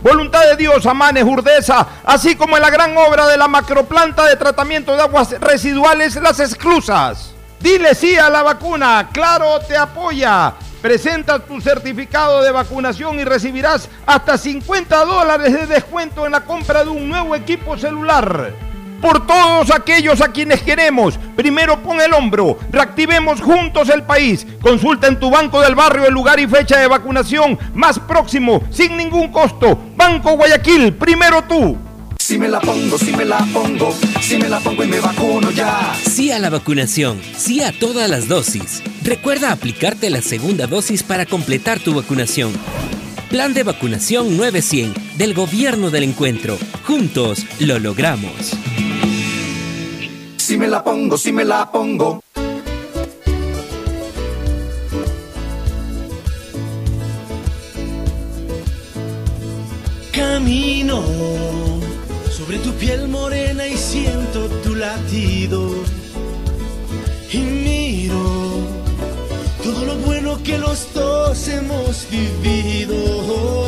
Voluntad de Dios, Amanes, Urdesa, así como en la gran obra de la macroplanta de tratamiento de aguas residuales Las Exclusas. Dile sí a la vacuna, Claro te apoya. Presenta tu certificado de vacunación y recibirás hasta 50 dólares de descuento en la compra de un nuevo equipo celular. Por todos aquellos a quienes queremos, primero pon el hombro, reactivemos juntos el país. Consulta en tu banco del barrio el lugar y fecha de vacunación más próximo, sin ningún costo. Banco Guayaquil, primero tú. Si me la pongo, si me la pongo, si me la pongo y me vacuno ya. Sí a la vacunación, sí a todas las dosis. Recuerda aplicarte la segunda dosis para completar tu vacunación. Plan de vacunación 900 del Gobierno del Encuentro. Juntos lo logramos. Si me la pongo, si me la pongo. Camino sobre tu piel morena y siento tu latido. Y miro todo lo bueno que los dos hemos vivido.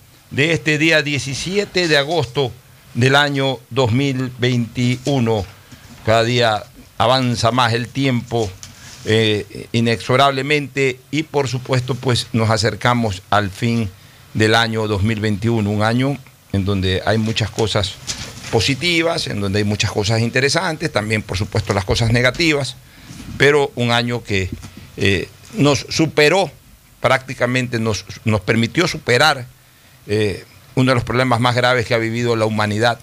de este día 17 de agosto del año 2021. Cada día avanza más el tiempo eh, inexorablemente y por supuesto pues nos acercamos al fin del año 2021, un año en donde hay muchas cosas positivas, en donde hay muchas cosas interesantes, también por supuesto las cosas negativas, pero un año que eh, nos superó prácticamente, nos, nos permitió superar eh, uno de los problemas más graves que ha vivido la humanidad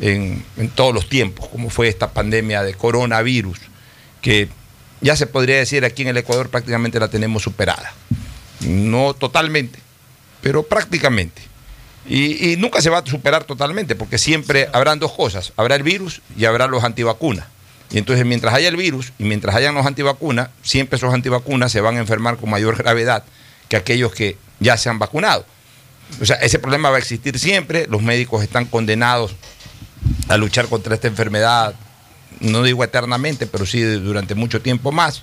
en, en todos los tiempos, como fue esta pandemia de coronavirus, que ya se podría decir aquí en el Ecuador prácticamente la tenemos superada. No totalmente, pero prácticamente. Y, y nunca se va a superar totalmente, porque siempre habrán dos cosas, habrá el virus y habrá los antivacunas. Y entonces mientras haya el virus y mientras hayan los antivacunas, siempre esos antivacunas se van a enfermar con mayor gravedad que aquellos que ya se han vacunado. O sea, ese problema va a existir siempre, los médicos están condenados a luchar contra esta enfermedad, no digo eternamente, pero sí durante mucho tiempo más.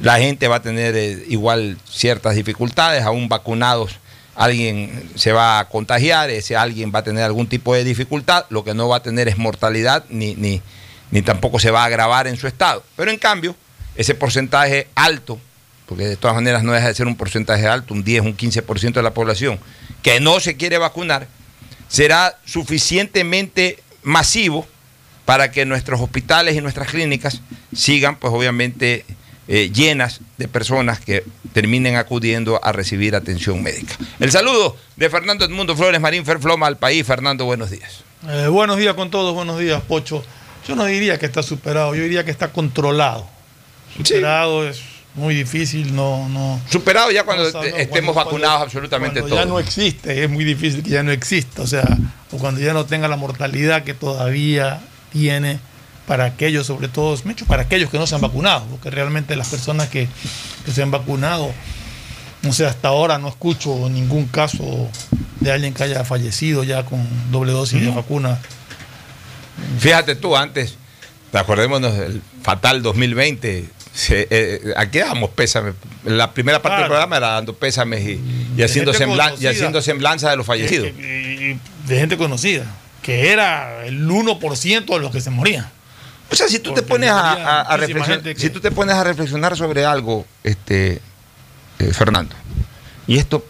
La gente va a tener eh, igual ciertas dificultades, aún vacunados, alguien se va a contagiar, ese alguien va a tener algún tipo de dificultad, lo que no va a tener es mortalidad ni, ni, ni tampoco se va a agravar en su estado. Pero en cambio, ese porcentaje alto, porque de todas maneras no deja de ser un porcentaje alto, un 10, un 15% de la población, que no se quiere vacunar, será suficientemente masivo para que nuestros hospitales y nuestras clínicas sigan, pues obviamente, eh, llenas de personas que terminen acudiendo a recibir atención médica. El saludo de Fernando Edmundo Flores Marín Ferfloma al país. Fernando, buenos días. Eh, buenos días con todos, buenos días, Pocho. Yo no diría que está superado, yo diría que está controlado. Superado es muy difícil, no, no. Superado ya cuando estemos cuando- vacunados cuando- absolutamente cuando todos. ya no existe, es muy difícil que ya no exista, o sea, o cuando ya no tenga la mortalidad que todavía tiene para aquellos, sobre todo, para aquellos que no se han vacunado, porque realmente las personas que, que se han vacunado, no sé, hasta ahora no escucho ningún caso de alguien que haya fallecido ya con doble dosis de vacuna. Fíjate tú, antes, acordémonos del fatal 2020, se, eh, aquí dábamos pésame. La primera parte del programa era dando pésames y, y haciendo, semblan- y haciendo semblanza de los fallecidos. Que- de gente conocida, que era el 1% de los que se morían. O sea, si tú te pones a, reflexionar, que- si tú te pones a reflexionar sobre algo, este, eh, Fernando, y esto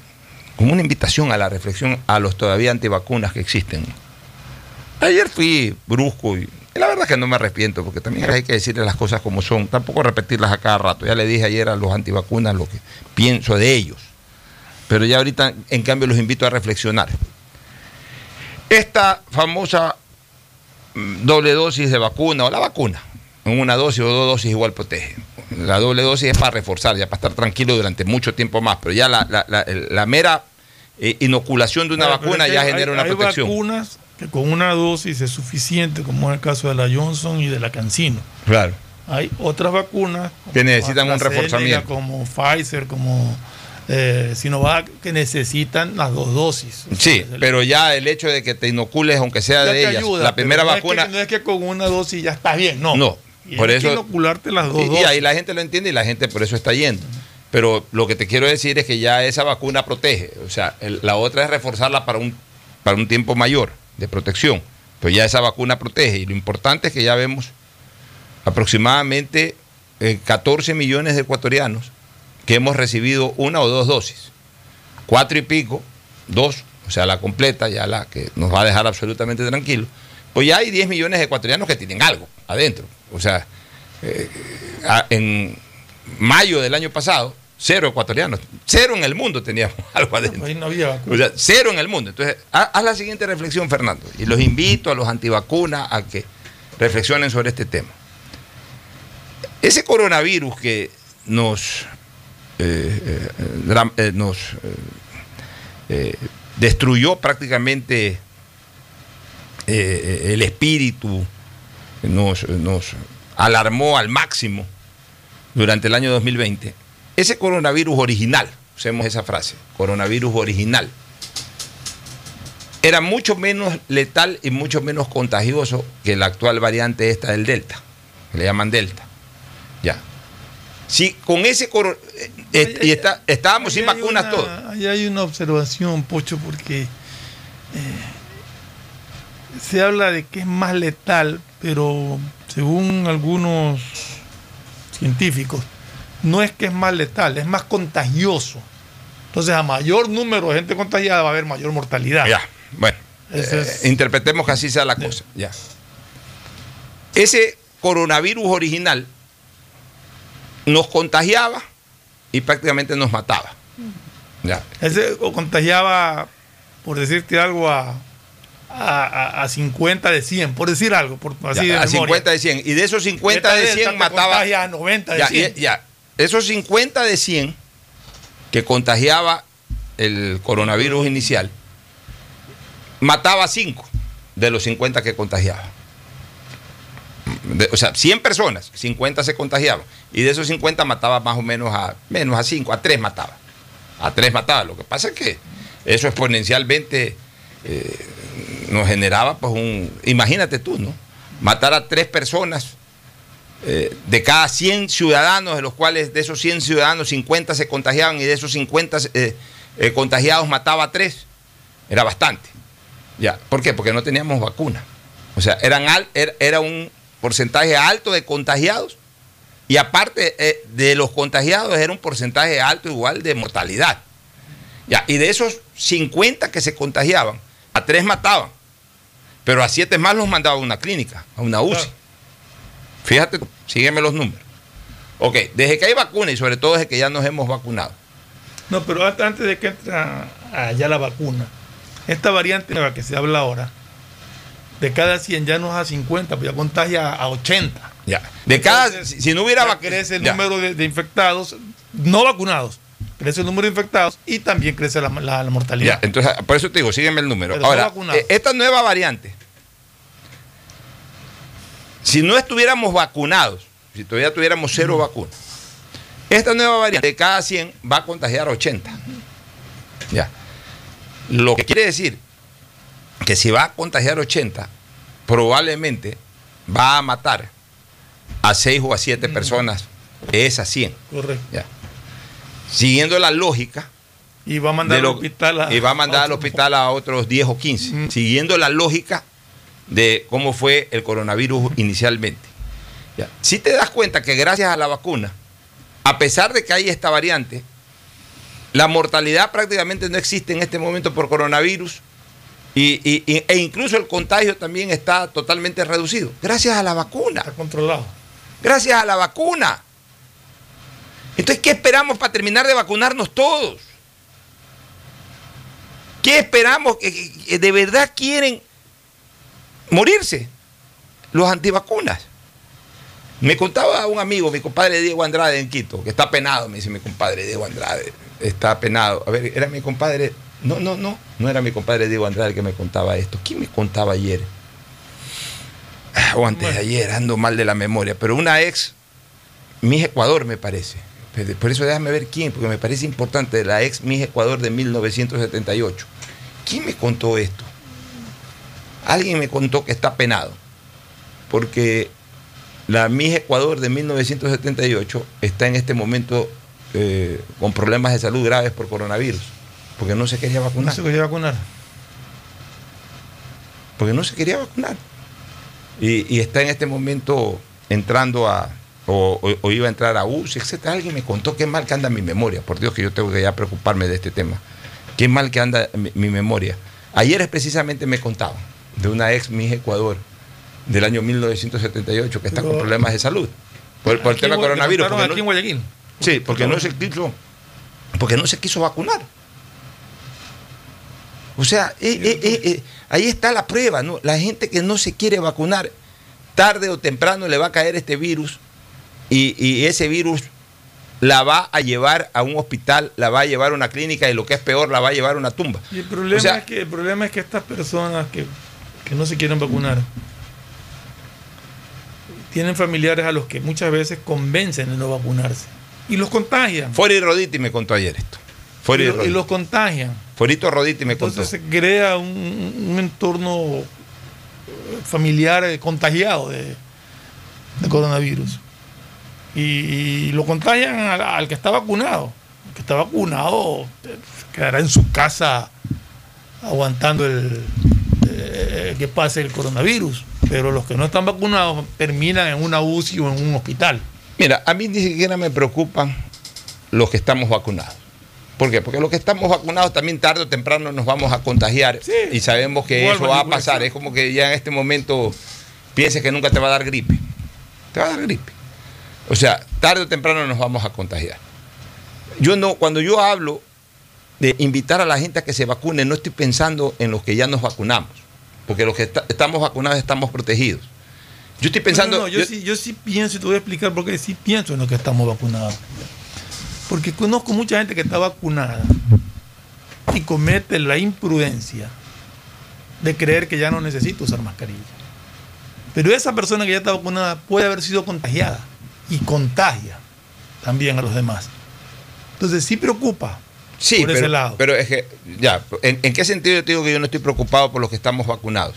como una invitación a la reflexión a los todavía antivacunas que existen. Ayer fui brusco y, y la verdad es que no me arrepiento, porque también hay que decirle las cosas como son, tampoco repetirlas a cada rato. Ya le dije ayer a los antivacunas lo que pienso de ellos, pero ya ahorita en cambio los invito a reflexionar. Esta famosa mm, doble dosis de vacuna o la vacuna, en una dosis o dos dosis igual protege. La doble dosis es para reforzar, ya para estar tranquilo durante mucho tiempo más, pero ya la, la- la- el- la mera eh, inoculación de una pero vacuna ya hay- genera una hay protección. vacunas que con una dosis es suficiente, como es el caso de la Johnson y de la CanSino. Claro. Hay otras vacunas Que necesitan un reforzamiento. como Pfizer, como eh, Sinovac, que necesitan las dos dosis. O sea, Sí, el- pero ya el hecho de que te inocules, aunque sea ya de ellas, ayuda, la primera no es que- vacuna. no es que con una dosis ya estás bien, no. No, Y por hay eso- que inocularte las dos Y, y dosis. ahí la gente lo entiende y la gente por eso está yendo. Pero lo que te quiero decir es que ya esa vacuna protege. O sea, el- la otra es reforzarla para un, para un tiempo mayor de protección. Pero ya esa vacuna protege. Y lo importante es que ya vemos aproximadamente eh, 14 millones de ecuatorianos que hemos recibido una o dos dosis. Cuatro y pico, dos, o sea, la completa, ya la que nos va a dejar absolutamente tranquilos. Pues ya hay 10 millones de ecuatorianos que tienen algo adentro. O sea, eh, en mayo del año pasado, cero ecuatorianos, cero en el mundo teníamos algo adentro. Ahí no había vacuna. O sea, cero en el mundo. Entonces, ha- haz la siguiente reflexión, Fernando, y los invito a los antivacunas a que reflexionen sobre este tema. Ese coronavirus que nos, eh, eh, eh, nos eh, destruyó prácticamente el espíritu, nos, nos alarmó al máximo durante el año 2020, ese coronavirus original, usemos esa frase, coronavirus original, era mucho menos letal y mucho menos contagioso que la actual variante esta del Delta, que le llaman Delta. Ya. Si con ese coro- eh, y está- estábamos sin vacunas una- todos. Ahí hay una observación, Pocho, porque eh, se habla de que es más letal, pero según algunos científicos, no es que es más letal, es más contagioso. Entonces, a mayor número de gente contagiada va a haber mayor mortalidad. Ya, bueno, eh, es- interpretemos que así sea la cosa. Ya. Ese coronavirus original nos contagiaba y prácticamente nos mataba. Ya. Ese o contagiaba, por decirte algo, a, a, a- a 50 de 100, por decir algo, por así Ya, de a memoria. 50 de 100. Y de esos 50 Esta de Delta 100 te mataba. a 90 de Ya, 100. y- ya. Esos 50 de 100 que contagiaba el coronavirus inicial, mataba a 5 de los 50 que contagiaba. De- o sea, 100 personas, 50 se contagiaban. Y de esos 50 mataba más o menos a menos a 5, a 3 mataba. A 3 mataba. Lo que pasa es que eso exponencialmente eh, nos generaba pues un... Imagínate tú, ¿no? Matar a 3 personas eh, de cada 100 ciudadanos, de los cuales de esos 100 ciudadanos 50 se contagiaban y de esos 50 eh, eh, contagiados mataba a 3. Era bastante. Ya. ¿Por qué? Porque no teníamos vacuna. O sea, eran al- era, un porcentaje alto de contagiados y aparte de los contagiados era un porcentaje alto igual de mortalidad. Ya. Y de esos 50 que se contagiaban, a 3 mataban. Pero a 7 más los mandaban a una clínica, a una UCI. Fíjate, sígueme los números. Ok, desde que hay vacuna y sobre todo desde que ya nos hemos vacunado. No, pero antes, antes de que entre allá la vacuna, esta variante nueva que se habla ahora, de cada 100 ya no es a 50, pues ya contagia a 80. Ya. De cada, si, si no hubiera vacuna. crece el número de, de infectados no vacunados, crece el número de infectados y también crece la, la- la mortalidad. Ya, entonces, por eso te digo, sígueme el número. Pero Ahora, eh, esta nueva variante, si no estuviéramos vacunados, si todavía tuviéramos cero vacunas, esta nueva variante de cada 100 va a contagiar 80. Ya. Lo que quiere decir que si va a contagiar 80, probablemente va a matar a 6 o a 7 personas de esas 100. Correcto. Ya. Siguiendo la lógica, Y va a mandar de al lo- hospital a, y va a mandar al hospital a otros 10 o 15, Mm. siguiendo la lógica de cómo fue el coronavirus inicialmente. Ya. Si te das cuenta que gracias a la vacuna, a pesar de que hay esta variante, la mortalidad prácticamente no existe en este momento por coronavirus y, y- y- e incluso el contagio también está totalmente reducido. Gracias a la vacuna. Está controlado. Gracias a la vacuna. Entonces, ¿qué esperamos para terminar de vacunarnos todos? ¿Qué esperamos? ¿Que- que- que ¿De verdad quieren morirse los antivacunas? Me contaba un amigo, mi compadre Diego Andrade en Quito, que está penado, me dice mi compadre Diego Andrade, está penado. A ver, era mi compadre, no, no, no, no era mi compadre Diego Andrade el que me contaba esto. ¿Quién me contaba ayer? Ah, O antes de ayer, ando mal de la memoria, pero una ex, Miss Ecuador me parece. Por eso déjame ver quién, porque me parece importante, la ex Miss Ecuador de 1978. ¿Quién me contó esto? Alguien me contó que está penado, porque la Miss Ecuador de 1978 está en este momento eh, con problemas de salud graves por coronavirus, porque no se quería No vacunar. se quería vacunar. porque no se quería vacunar. Y, y está en este momento entrando a, o, o- o iba a entrar a UCI, etcétera. Alguien me contó qué mal que anda mi memoria. Por Dios que yo tengo que ya preocuparme de este tema. Qué mal que anda mi, mi memoria. Ayer es precisamente me contaban de una ex Miss Ecuador del año 1978 que está con problemas de salud por, por el tema coronavirus. porque aquí en no- Guayaquil. Sí, porque no se quiso, porque no se quiso vacunar. O sea, eh, eh, eh, eh, ahí está la prueba, ¿no? La gente que no se quiere vacunar, tarde o temprano le va a caer este virus y, y ese virus la va a llevar a un hospital, la va a llevar a una clínica y lo que es peor, la va a llevar a una tumba. Y el problema, O sea- es que, el problema es que estas personas que, que no se quieren vacunar tienen familiares a los que muchas veces convencen de no vacunarse y los contagian. Fori Roditi me contó ayer esto. Fori y, y Roditi. los contagian. Forito Roditi me contó. Entonces se crea un, un entorno eh, familiar eh, contagiado de, de coronavirus. Y, y lo contagian al, al que está vacunado. El que está vacunado eh, quedará en su casa aguantando el, eh, que pase el coronavirus. Pero los que no están vacunados terminan en una UCI o en un hospital. Mira, a mí ni siquiera me preocupan los que estamos vacunados. ¿Por qué? Porque los que estamos vacunados también tarde o temprano nos vamos a contagiar Sí. y sabemos que eso va a pasar. Es como que ya en este momento pienses que nunca te va a dar gripe. Te va a dar gripe. O sea, tarde o temprano nos vamos a contagiar. Yo no, cuando yo hablo de invitar a la gente a que se vacune, no estoy pensando en los que ya nos vacunamos. Porque los que esta- estamos vacunados estamos protegidos. Yo estoy pensando. No, no, yo, yo- sí, yo sí pienso, y te voy a explicar por qué sí pienso en los que estamos vacunados. Porque conozco mucha gente que está vacunada y comete la imprudencia de creer que ya no necesita usar mascarilla. Pero esa persona que ya está vacunada puede haber sido contagiada y contagia también a los demás. Entonces sí preocupa Sí, por pero, ese lado. pero es que, ya, ¿en, en qué sentido yo te digo que yo no estoy preocupado por los que estamos vacunados?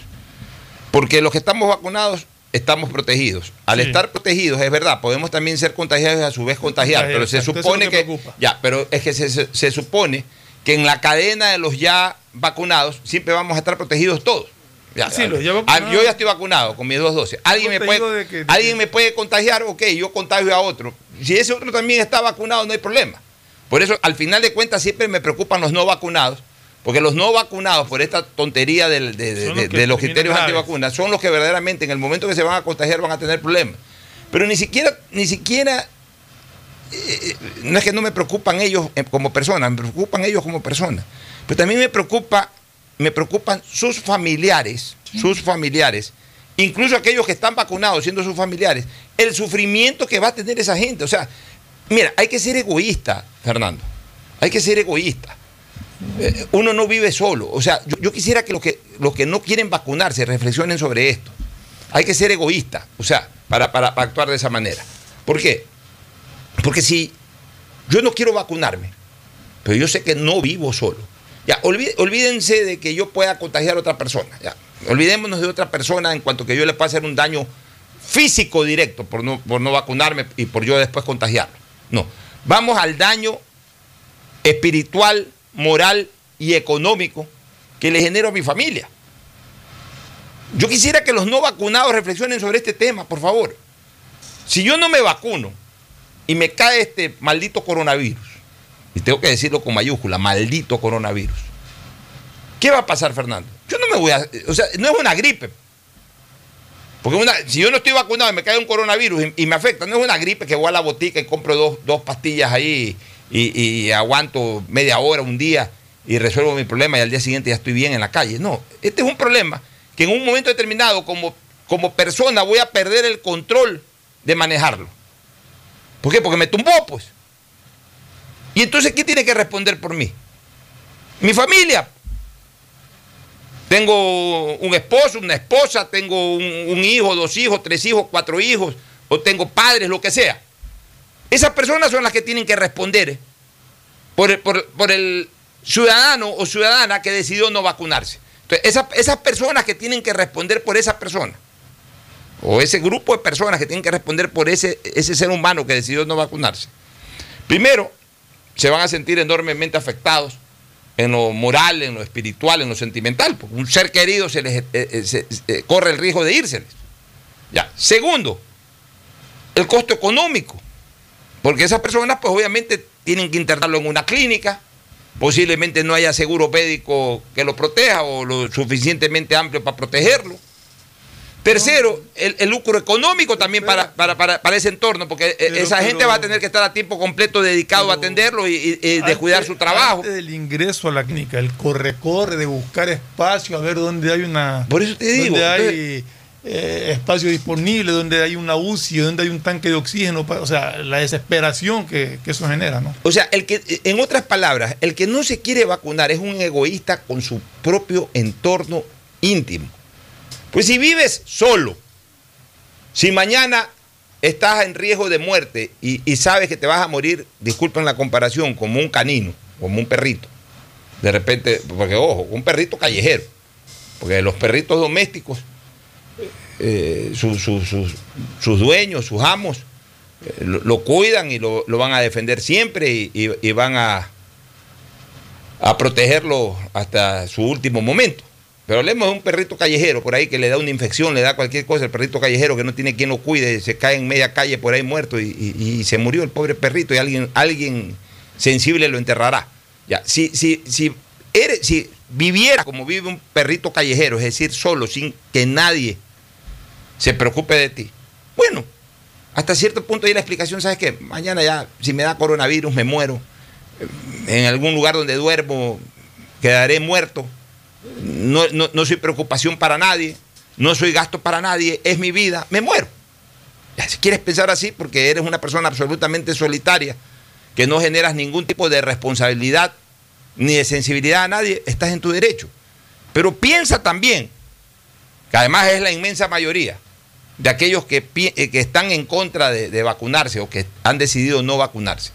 Porque los que estamos vacunados estamos protegidos. Al Sí. estar protegidos, es verdad, podemos también ser contagiados y a su vez contagiar, pero se supone que que, preocupa. ya, pero es que se, se- se supone que en la cadena de los ya vacunados siempre vamos a estar protegidos todos. Ya, Sí, ya. Ah, yo ya estoy vacunado con mis dos dosis. Alguien me puede, Protegido de que- de alguien que- me puede contagiar, ok, yo contagio a otro. Si ese otro también está vacunado, no hay problema. Por eso, al final de cuentas, siempre me preocupan los no vacunados, porque los no vacunados, por esta tontería de, de- Son de- los que de los criterios antivacunas, son los que verdaderamente en el momento que se van a contagiar van a tener problemas. Pero ni siquiera, ni siquiera eh, no es que no me preocupan ellos eh, como personas, me preocupan ellos como personas. Pero también me preocupa, me preocupan sus familiares, sus familiares, incluso aquellos que están vacunados siendo sus familiares, el sufrimiento que va a tener esa gente. O sea, mira, hay que ser egoísta, Fernando. Hay que ser egoísta. Eh, uno no vive solo. O sea, yo, quisiera que los, que los que no quieren vacunarse reflexionen sobre esto. Hay que ser egoísta, o sea, para, para- actuar de esa manera. ¿Por qué? Porque si yo no quiero vacunarme, pero yo sé que no vivo solo. Ya, olví- olvídense de que yo pueda contagiar a otra persona. Ya. Olvidémonos de otra persona en cuanto que yo le pueda hacer un daño físico directo por no, por no vacunarme y por yo después contagiarlo. No. Vamos al daño espiritual, moral y económico que le genero a mi familia. Yo quisiera que los no vacunados reflexionen sobre este tema, por favor. Si yo no me vacuno y me cae este maldito coronavirus, y tengo que decirlo con mayúscula, maldito coronavirus, ¿qué va a pasar, Fernando? Yo no me voy a... O sea, no es una gripe. Porque una, si yo no estoy vacunado y me cae un coronavirus y, me afecta, no es una gripe que voy a la botica y compro dos, dos pastillas ahí y, y aguanto media hora, un día y resuelvo mi problema y al día siguiente ya estoy bien en la calle. No, este es un problema que en un momento determinado como, como persona voy a perder el control de manejarlo. ¿Por qué? Porque me tumbó, pues. Y entonces, ¿quién tiene que responder por mí? Mi familia. Tengo un esposo, una esposa, tengo un, hijo, dos hijos, tres hijos, cuatro hijos, o tengo padres, lo que sea. Esas personas son las que tienen que responder por el, por- el ciudadano o ciudadana que decidió no vacunarse. Entonces, esas, personas que tienen que responder por esa persona, o ese grupo de personas que tienen que responder por ese ser humano que decidió no vacunarse, primero se van a sentir enormemente afectados en lo moral, en lo espiritual, en lo sentimental, porque un ser querido se les, eh, eh, se- eh, corre el riesgo de írseles. Ya. Segundo, el costo económico, porque esas personas pues obviamente tienen que internarlo en una clínica, posiblemente no haya seguro médico que lo proteja o lo suficientemente amplio para protegerlo. Tercero, el, el lucro económico también para, para, para- para ese entorno, porque eh, Pero- esa gente pero- va a tener que estar a tiempo completo dedicado a atenderlo y, y- y de Antes- cuidar su trabajo. Antes del ingreso a la clínica, el corre-corre de buscar espacio, a ver dónde hay una. Por eso te digo, Donde hay entonces- eh, espacio disponible, donde hay una UCI, donde hay un tanque de oxígeno. O sea, la desesperación que, que eso genera, ¿no? O sea, el que, en otras palabras, el que no se quiere vacunar es un egoísta con su propio entorno íntimo. Pues si vives solo, si mañana estás en riesgo de muerte y, sabes que te vas a morir, disculpen la comparación, como un canino, como un perrito. De repente, porque ojo, un perrito callejero. Porque los perritos domésticos, eh, su- su- sus- dueños, sus amos, eh, lo, cuidan y lo, van a defender siempre y, y- y van a, a protegerlo hasta su último momento. Pero hablemos de un perrito callejero por ahí que le da una infección, le da cualquier cosa, el perrito callejero que no tiene quien lo cuide, se cae en media calle por ahí muerto y, se murió el pobre perrito y alguien, alguien sensible lo enterrará. Ya, si, si, si, si viviera como vive un perrito callejero, es decir, solo, sin que nadie se preocupe de ti, bueno, hasta cierto punto ahí la explicación, ¿sabes qué? Mañana ya, si me da coronavirus, me muero. En algún lugar donde duermo, quedaré muerto. No, no- no soy preocupación para nadie, no soy gasto para nadie, es mi vida, me muero. Si quieres pensar así, porque eres una persona absolutamente solitaria, que no generas ningún tipo de responsabilidad ni de sensibilidad a nadie, estás en tu derecho. Pero piensa también, que además es la inmensa mayoría, de aquellos que, eh, que están en contra de, de vacunarse o que han decidido no vacunarse.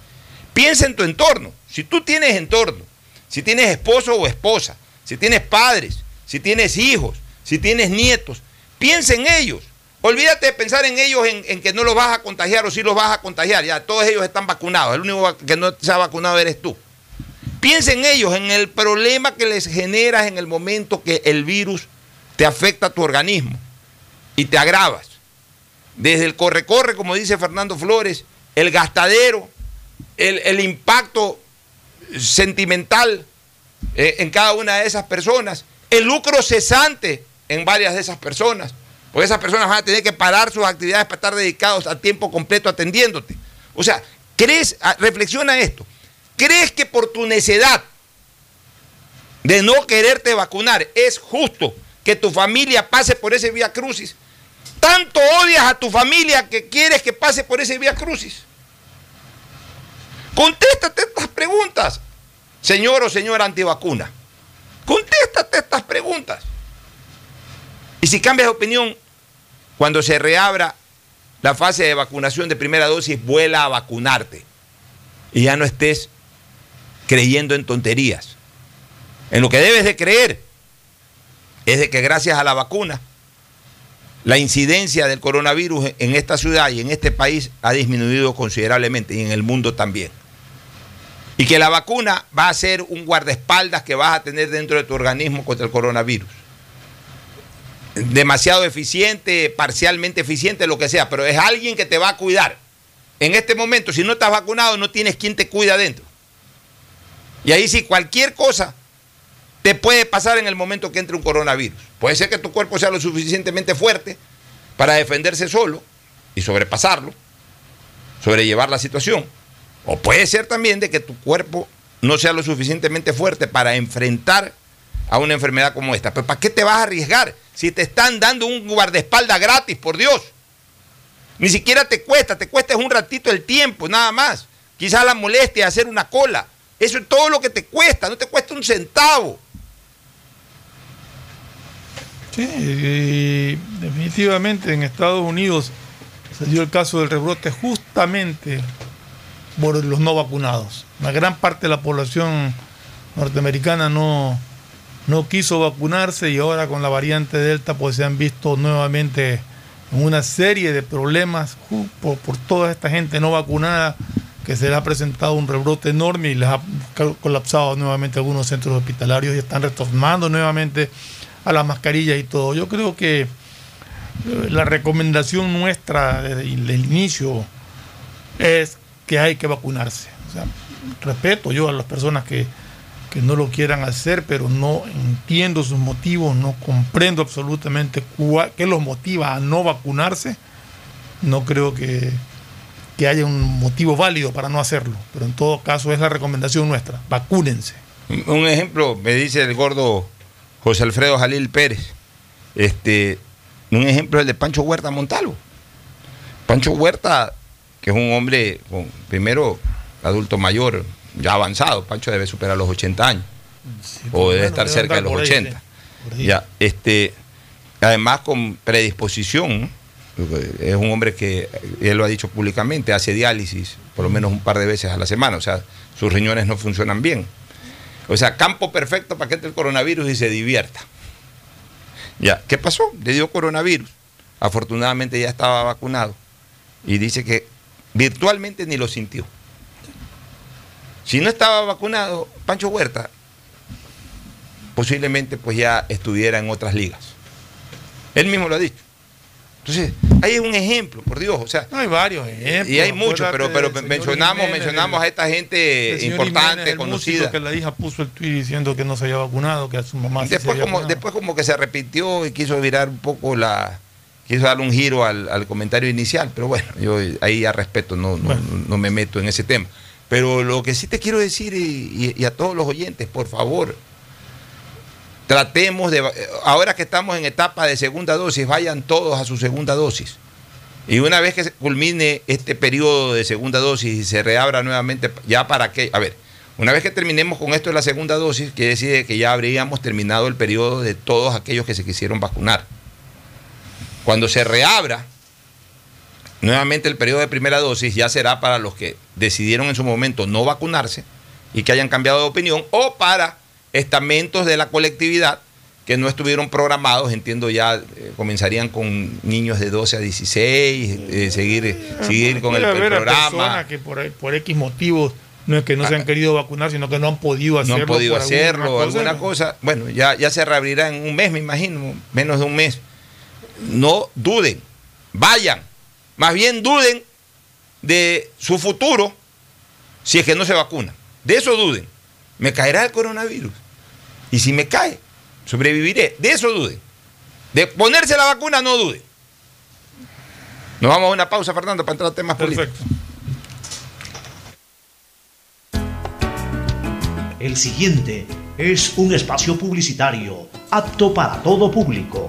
Piensa en tu entorno. Si tú tienes entorno, si tienes esposo o esposa, si tienes padres, si tienes hijos, si tienes nietos, piensa en ellos. Olvídate de pensar en ellos en, que no los vas a contagiar o si los vas a contagiar. Ya todos ellos están vacunados. El único que no se ha vacunado eres tú. Piensa en ellos, en el problema que les generas en el momento que el virus te afecta a tu organismo y te agravas. Desde el corre-corre, como dice Fernando Flores, el gastadero, el impacto sentimental eh, en cada una de esas personas, el lucro cesante en varias de esas personas, porque esas personas van a tener que parar sus actividades para estar dedicados a tiempo completo atendiéndote. O sea, ¿Crees, ah, reflexiona esto, ¿crees que por tu necedad de no quererte vacunar es justo que tu familia pase por ese vía crucis? Tanto odias a tu familia que quieres que pase por ese vía crucis. Contéstate estas preguntas, señor o señora antivacuna. Contéstate estas preguntas. Y si cambias de opinión, cuando se reabra la fase de vacunación de primera dosis, vuela a vacunarte. Y ya no estés creyendo en tonterías. En lo que debes de creer es de que gracias a la vacuna, la incidencia del coronavirus en esta ciudad y en este país ha disminuido considerablemente y en el mundo también. Y que la vacuna va a ser un guardaespaldas que vas a tener dentro de tu organismo contra el coronavirus. Demasiado eficiente, parcialmente eficiente, lo que sea, pero es alguien que te va a cuidar. En este momento, si no estás vacunado, no tienes quien te cuida adentro. Y ahí sí, cualquier cosa te puede pasar en el momento que entre un coronavirus. Puede ser que tu cuerpo sea lo suficientemente fuerte para defenderse solo y sobrepasarlo, sobrellevar la situación. O puede ser también de que tu cuerpo no sea lo suficientemente fuerte para enfrentar a una enfermedad como esta. Pero ¿para qué te vas a arriesgar si te están dando un guardaespaldas gratis, por Dios? Ni siquiera te cuesta, te cuesta un ratito el tiempo, nada más. Quizás la molestia de hacer una cola. Eso es todo lo que te cuesta, no te cuesta un centavo. Sí, definitivamente en Estados Unidos se dio el caso del rebrote justamente por los no vacunados. Una gran parte de la población norteamericana no, no quiso vacunarse y ahora con la variante Delta pues se han visto nuevamente en una serie de problemas por, por toda esta gente no vacunada que se le ha presentado un rebrote enorme y les ha colapsado nuevamente algunos centros hospitalarios y están retornando nuevamente a las mascarillas y todo. Yo creo que eh, la recomendación nuestra desde el el inicio es que hay que vacunarse. O respeto yo a las personas que, que no lo quieran hacer, pero no entiendo sus motivos, no comprendo absolutamente qué los motiva a no vacunarse. No creo que, que haya un motivo válido para no hacerlo, pero en todo caso es la recomendación nuestra, vacúnense. Un ejemplo, me dice el gordo José Alfredo Jalil Pérez. Este, un ejemplo es el de Pancho Huerta Montalvo. Pancho Huerta, que es un hombre, con- primero, adulto mayor, ya avanzado. Pancho debe superar los 80 años. o debe bueno, estar cerca de los ahí, 80. sí, por ahí. Ya, este, además con predisposición. Es un hombre que, él lo ha dicho públicamente, hace diálisis por lo menos un par de veces a la semana. O sea, sus riñones no funcionan bien. O sea, campo perfecto para que entre el coronavirus y se divierta. Ya, ¿qué pasó? Le dio coronavirus. Afortunadamente ya estaba vacunado. Y dice que virtualmente ni lo sintió. Si no estaba vacunado, Pancho Huerta posiblemente pues ya estuviera en otras ligas. Él mismo lo ha dicho. Entonces, ahí es un ejemplo, por Dios. O sea, No, hay varios ejemplos. y hay muchos, pero, pero mencionamos, Jiménez, mencionamos a esta gente importante, Jiménez, conocida. que la hija puso el tweet diciendo que no se había vacunado, que a su mamá sí se Después había como, vacunado. después como que se arrepintió y quiso virar un poco la... Quiso darle un giro al, al comentario inicial, pero bueno, yo ahí ya respeto, no, no, Bueno. no me meto en ese tema. Pero lo que sí te quiero decir y, y- y a todos los oyentes, por favor, tratemos de... Ahora que estamos en etapa de segunda dosis, vayan todos a su segunda dosis. Y una vez que se culmine este periodo de segunda dosis y se reabra nuevamente, ya para qué, a ver, una vez que terminemos con esto de la segunda dosis, quiere decir que ya habríamos terminado el periodo de todos aquellos que se quisieron vacunar. Cuando se reabra nuevamente el periodo de primera dosis, ya será para los que decidieron en su momento no vacunarse y que hayan cambiado de opinión, o para estamentos de la colectividad que no estuvieron programados, entiendo ya eh, comenzarían con niños de 12 a 16, eh, seguir, seguir con el, el programa. personas que por, por X motivos no es que no se han querido vacunar, sino que no han podido no hacerlo. han podido por alguna hacerlo, alguna ¿no? cosa. Bueno, ya, ya se reabrirá en un mes, me imagino, menos de un mes no duden, vayan, más bien duden de su futuro si es que no se vacunan. De eso duden. Me caerá el coronavirus. Y si me cae, sobreviviré. De eso duden. De ponerse la vacuna no duden. Nos vamos a una pausa, Fernando, para entrar a temas Perfecto. políticos. El siguiente es un espacio publicitario apto para todo público.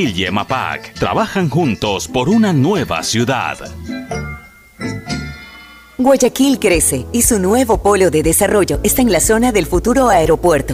y EMAPAC trabajan juntos por una nueva ciudad. Guayaquil crece y su nuevo polo de desarrollo está en la zona del futuro aeropuerto.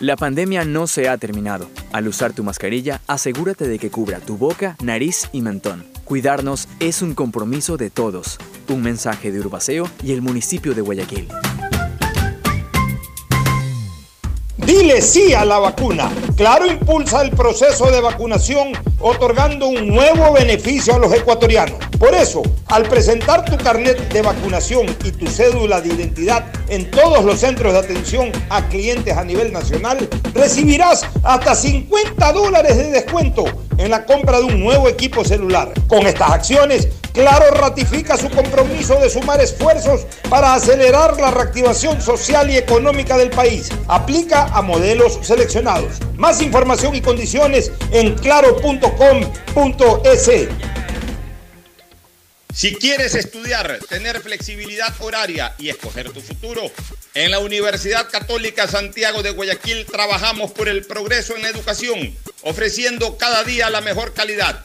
La pandemia no se ha terminado. Al usar tu mascarilla, asegúrate de que cubra tu boca, nariz y mentón. Cuidarnos es un compromiso de todos. Un mensaje de Urbaceo y el municipio de Guayaquil. Dile sí a la vacuna. Claro impulsa el proceso de vacunación otorgando un nuevo beneficio a los ecuatorianos. Por eso, al presentar tu carnet de vacunación y tu cédula de identidad en todos los centros de atención a clientes a nivel nacional, recibirás hasta 50 dólares de descuento en la compra de un nuevo equipo celular. Con estas acciones, Claro ratifica su compromiso de sumar esfuerzos para acelerar la reactivación social y económica del país. Aplica a modelos seleccionados. Más información y condiciones en claro.com.es. Si quieres estudiar, tener flexibilidad horaria y escoger tu futuro, en la Universidad Católica Santiago de Guayaquil trabajamos por el progreso en educación, ofreciendo cada día la mejor calidad.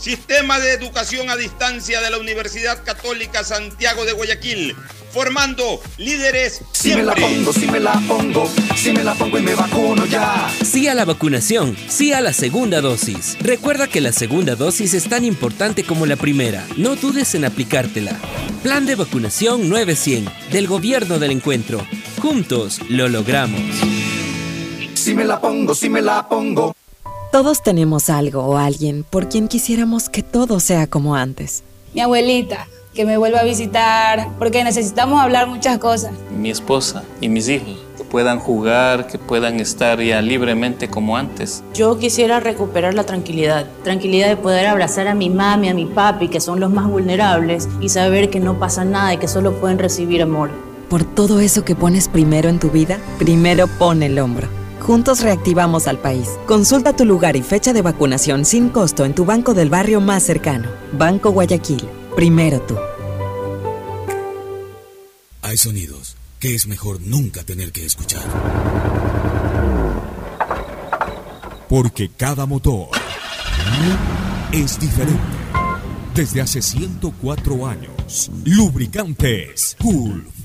Sistema de Educación a Distancia de la Universidad Católica Santiago de Guayaquil, formando líderes Si me la siempre. pongo, si me la pongo, si me la pongo y me vacuno ya. Sí a la vacunación, sí a la segunda dosis. Recuerda que la segunda dosis es tan importante como la primera. No dudes en aplicártela. Plan de vacunación 900 del Gobierno del Encuentro. Juntos lo logramos. Si me la pongo, si me la pongo. Todos tenemos algo o alguien por quien quisiéramos que todo sea como antes. Mi abuelita, que me vuelva a visitar, porque necesitamos hablar muchas cosas. mi esposa y mis hijos, que puedan jugar, que puedan estar ya libremente como antes. Yo quisiera recuperar la tranquilidad, tranquilidad de poder abrazar a mi mami, a mi papi, que son los más vulnerables, y saber que no pasa nada y que solo pueden recibir amor. Por todo eso que pones primero en tu vida, primero pon el hombro. Juntos reactivamos al país. Consulta tu lugar y fecha de vacunación sin costo en tu banco del barrio más cercano. Banco Guayaquil. Primero tú. Hay sonidos que es mejor nunca tener que escuchar. Porque cada motor es diferente. Desde hace 104 años, lubricantes Cool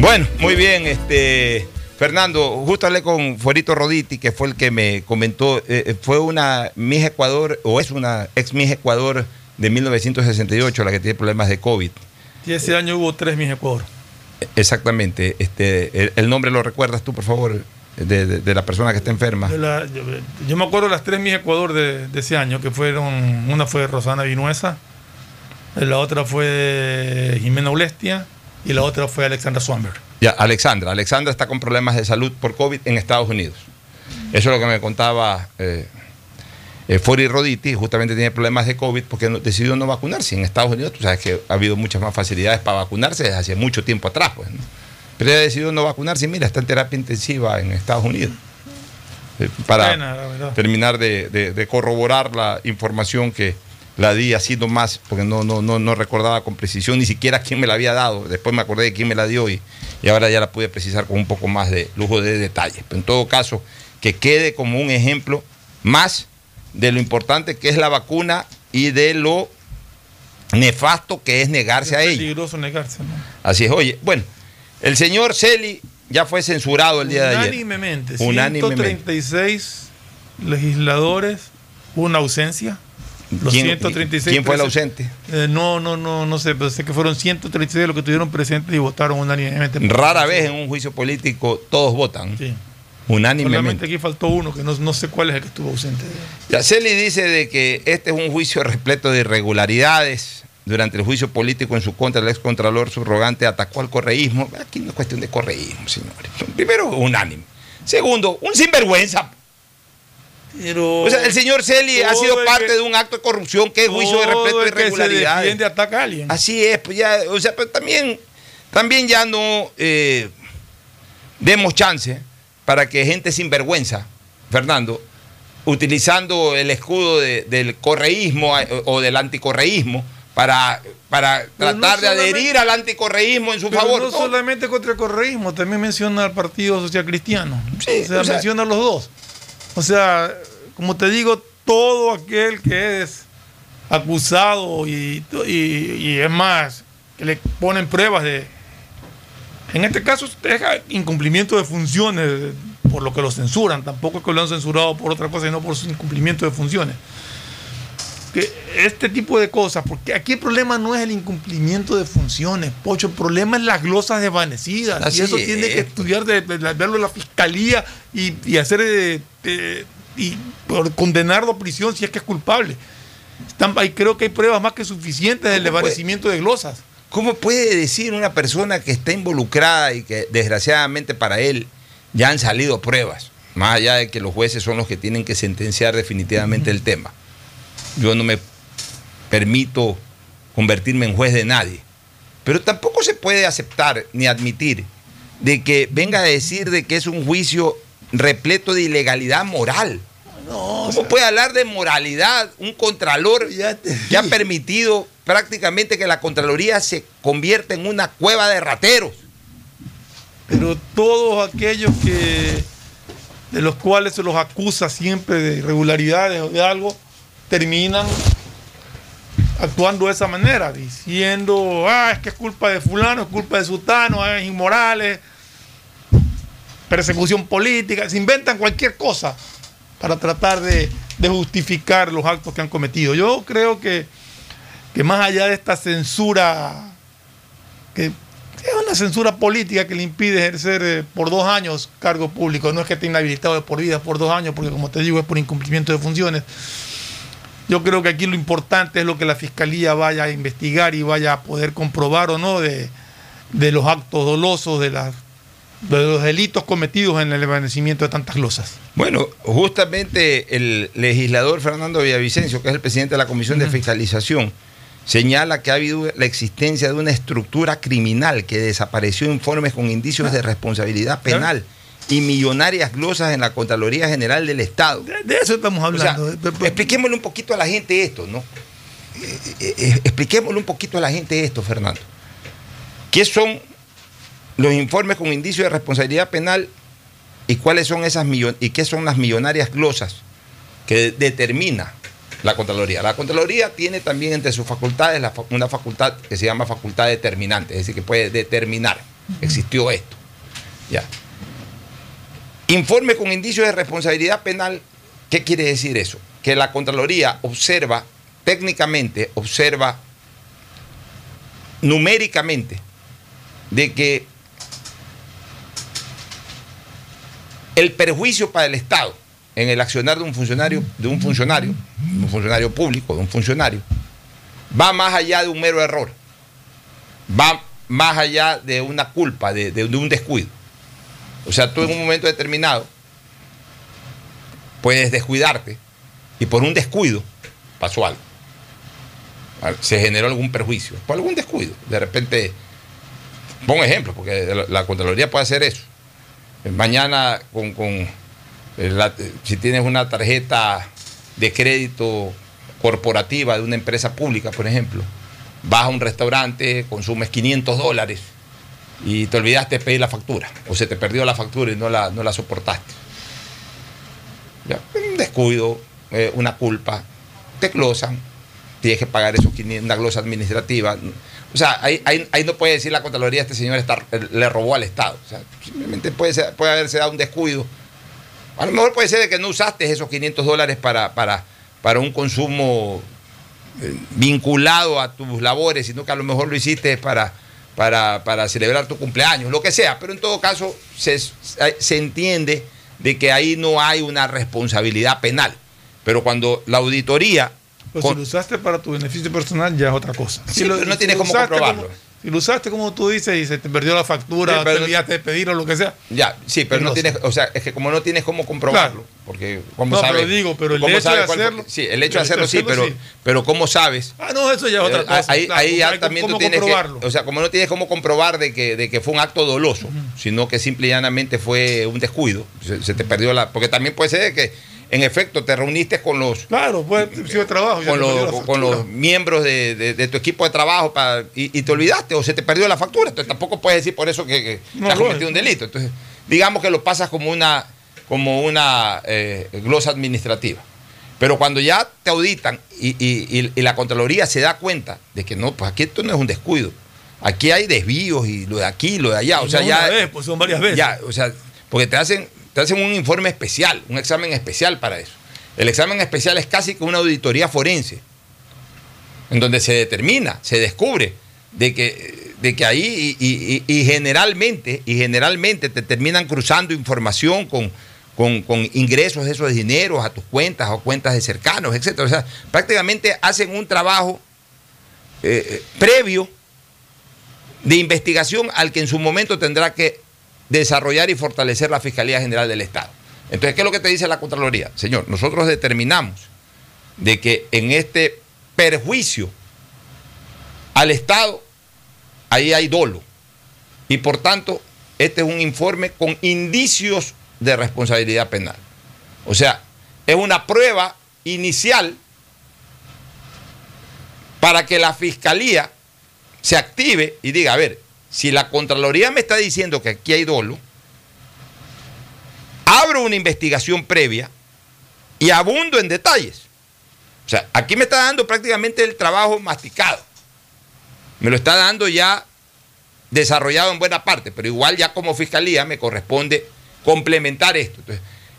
Bueno, muy bien, este Fernando, justo hablé con Fuerito Roditi, que fue el que me comentó, eh, eh, fue una Miss Ecuador, o es una ex Miss Ecuador de 1968, la que tiene problemas de COVID. Y ese año hubo tres Miss Ecuador. Exactamente, este, el, el nombre lo recuerdas tú, por favor, de, de- de la persona que está enferma. La- yo, yo me acuerdo de las tres Miss Ecuador de, de ese año, que fueron, una fue Rosana Vinuesa, la otra fue Jimena Ulestia y la otra fue Alexandra Swanberg. Ya, Alexandra. Alexandra está con problemas de salud por COVID en Estados Unidos. Eso es lo que me contaba eh, eh, Fori Roditi. Justamente tiene problemas de COVID porque no- decidió no vacunarse. En Estados Unidos, tú sabes que ha habido muchas más facilidades para vacunarse desde hace mucho tiempo atrás. Pues, ¿no? Pero ella decidió no vacunarse y mira, está en terapia intensiva en Estados Unidos. Eh, para Pena, terminar de, de- de corroborar la información que la di así nomás, porque no, no, no, no recordaba con precisión ni siquiera quién me la había dado. Después me acordé de quién me la dio y, y ahora ya la pude precisar con un poco más de lujo de detalles. Pero en todo caso, que quede como un ejemplo más de lo importante que es la vacuna y de lo nefasto que es negarse a Es ella. peligroso negarse, ¿no? Así es, oye, bueno, el señor Celi ya fue censurado el día de ayer. Unánimemente, Unánimemente. 136 legisladores, una ausencia. Los ¿Quién- 136 quién fue el ausente? Eh, no, no, no, no sé, pero sé que fueron 136 los que estuvieron presentes y votaron unánimemente. Rara vez en un juicio político todos votan. Sí. Unánimemente. Solamente aquí faltó uno, que no, no sé cuál es el que estuvo ausente. Yaceli dice de que este es un juicio repleto de irregularidades. Durante el juicio político en su contra, el excontralor subrogante atacó al correísmo. Aquí no es cuestión de correísmo, señores. Primero, unánime. Segundo, un sinvergüenza. Pero O sea, el señor Celi ha sido parte que- de un acto de corrupción que es juicio de ataca a alguien. Así es, pues ya, o sea, pero también, también ya no eh, demos chance para que gente sin vergüenza, Fernando, utilizando el escudo de- del correísmo eh, o del anticorreísmo para, para Pero no tratar de adherir al anticorreísmo en su Pero favor. No No, solamente contra el correísmo, también menciona al Partido Social Cristiano. Sí, o sea, o sea- menciona a los dos. O sea, como te digo, todo aquel que es acusado y, y- es más, que le ponen pruebas de. En este caso, es incumplimiento de funciones, por lo que lo censuran. Tampoco es que lo han censurado por otra cosa, sino por su incumplimiento de funciones que este tipo de cosas, porque aquí el problema no es el incumplimiento de funciones, Pocho, el problema es las glosas desvanecidas. Así y eso es. tiene que estudiar, de, de- de verlo en la fiscalía y, y hacer eh, eh, y por condenarlo a prisión si es que es culpable. Están, ahí creo que hay pruebas más que suficientes del desvanecimiento de glosas. ¿Cómo puede decir una persona que está involucrada y que desgraciadamente para él ya han salido pruebas, más allá de que los jueces son los que tienen que sentenciar definitivamente el tema? Yo no me permito convertirme en juez de nadie, pero tampoco se puede aceptar ni admitir de que venga a decir de que es un juicio repleto de ilegalidad moral. ¿Cómo puede hablar de moralidad un contralor que ha permitido prácticamente que la Contraloría se convierta en una cueva de rateros? Pero todos aquellos que de los cuales se los acusa siempre de irregularidades o de algo, terminan actuando de esa manera, diciendo, ah, es que es culpa de fulano, es culpa de sutano, es inmorales, persecución política, se inventan cualquier cosa para tratar de, de justificar los actos que han cometido. Yo creo que, que más allá de esta censura, que es una censura política que le impide ejercer eh, por dos años cargo público. No es que esté inhabilitado de por vida por dos años, porque como te digo es por incumplimiento de funciones. Yo creo que aquí lo importante es lo que la fiscalía vaya a investigar y vaya a poder comprobar o no de, de los actos dolosos, de, las, de los delitos cometidos en el desvanecimiento de tantas losas. Bueno, justamente el legislador Fernando Villavicencio, que es el presidente de la Comisión de Fiscalización, señala que ha habido la existencia de una estructura criminal que desapareció informes con indicios de responsabilidad penal y millonarias glosas en la Contraloría General del Estado. De, eso estamos hablando. expliquémosle un poquito a la gente esto, ¿no? Eh, eh, eh, expliquémosle un poquito a la gente esto, Fernando. ¿Qué son los informes con indicios de responsabilidad penal y cuáles son esas y qué son las millonarias glosas que determina la Contraloría. La Contraloría tiene también entre sus facultades una facultad que se llama facultad determinante, es decir, que puede determinar, existió esto. Ya. Informe con indicios de responsabilidad penal, ¿qué quiere decir eso? Que la Contraloría observa, técnicamente, observa numéricamente, de que el perjuicio para el Estado en el accionar de un funcionario, de un funcionario, un funcionario público, de un funcionario, va más allá de un mero error, va más allá de una culpa, de, de un descuido. O sea, tú en un momento determinado puedes descuidarte y por un descuido pasó algo. Se generó algún perjuicio, por algún descuido. De repente, pongo ejemplo, porque la, Contraloría puede hacer eso. Mañana con eh, si tienes una tarjeta de crédito corporativa de una empresa pública, por ejemplo, vas a un restaurante, consumes 500 dólares y te olvidaste de pedir la factura, o se te perdió la factura y no la, no la soportaste. Un descuido, eh, una culpa, te glosan, tienes que pagar esos 500, una glosa administrativa. O sea, ahí, ahí, no puede decir la Contraloría, este señor está, le robó al Estado. O sea, simplemente puede, puede haberse dado un descuido a lo mejor puede ser de que no usaste esos 500 dólares para, para, para un consumo eh, vinculado a tus labores, sino que a lo mejor lo hiciste para, para, celebrar tu cumpleaños, lo que sea. Pero en todo caso se, se entiende de que ahí no hay una responsabilidad penal. Pero cuando la auditoría... Si lo usaste para tu beneficio personal ya es otra cosa. Sí, pero no tienes cómo comprobarlo. Si lo usaste como tú dices y se te perdió la factura, te olvidaste de pedir o lo que sea. Ya, sí, pero no tienes, o sea, es que como no tienes cómo comprobarlo, porque como no, sabes. pero digo, pero el hecho de hacerlo. sí, el hecho de hacerlo, sí, pero, pero ¿cómo sabes? Ah, no, eso ya es otra eh, cosa. Ahí, ahí ya también tú tienes que, o sea, como no tienes cómo comprobar de que, de que fue un acto doloso, sino que simple y llanamente fue un descuido, se, se te perdió la, porque también puede ser que en efecto te reuniste con los claro pues trabajo con, los, con los miembros de, tu equipo de trabajo para, y, te olvidaste o se te perdió la factura entonces tampoco puedes decir por eso que, has cometido un delito entonces digamos que lo pasas como una como una eh, glosa administrativa pero cuando ya te auditan y, la Contraloría se da cuenta de que no, pues aquí esto no es un descuido. Aquí hay desvíos y lo de aquí, lo de allá. O sea, ya. pues son varias veces. Ya, o sea, porque te hacen, hacen un informe especial, un examen especial para eso. El examen especial es casi como una auditoría forense, en donde se determina, se descubre de que, de que ahí y, generalmente, y generalmente te terminan cruzando información con, con, ingresos de esos dineros a tus cuentas o cuentas de cercanos, etc. O sea, prácticamente hacen un trabajo eh, eh, previo de investigación al que en su momento tendrá que desarrollar y fortalecer la Fiscalía General del Estado. Entonces, ¿qué es lo que te dice la Contraloría? Señor, nosotros determinamos de que en este perjuicio al Estado, ahí hay dolo. Y por tanto, este es un informe con indicios de responsabilidad penal. O sea, es una prueba inicial para que la Fiscalía se active y diga, a ver, si la Contraloría me está diciendo que aquí hay dolo, abro una investigación previa y abundo en detalles. O sea, aquí me está dando prácticamente el trabajo masticado. Me lo está dando ya desarrollado en buena parte, pero igual ya como fiscalía me corresponde complementar esto.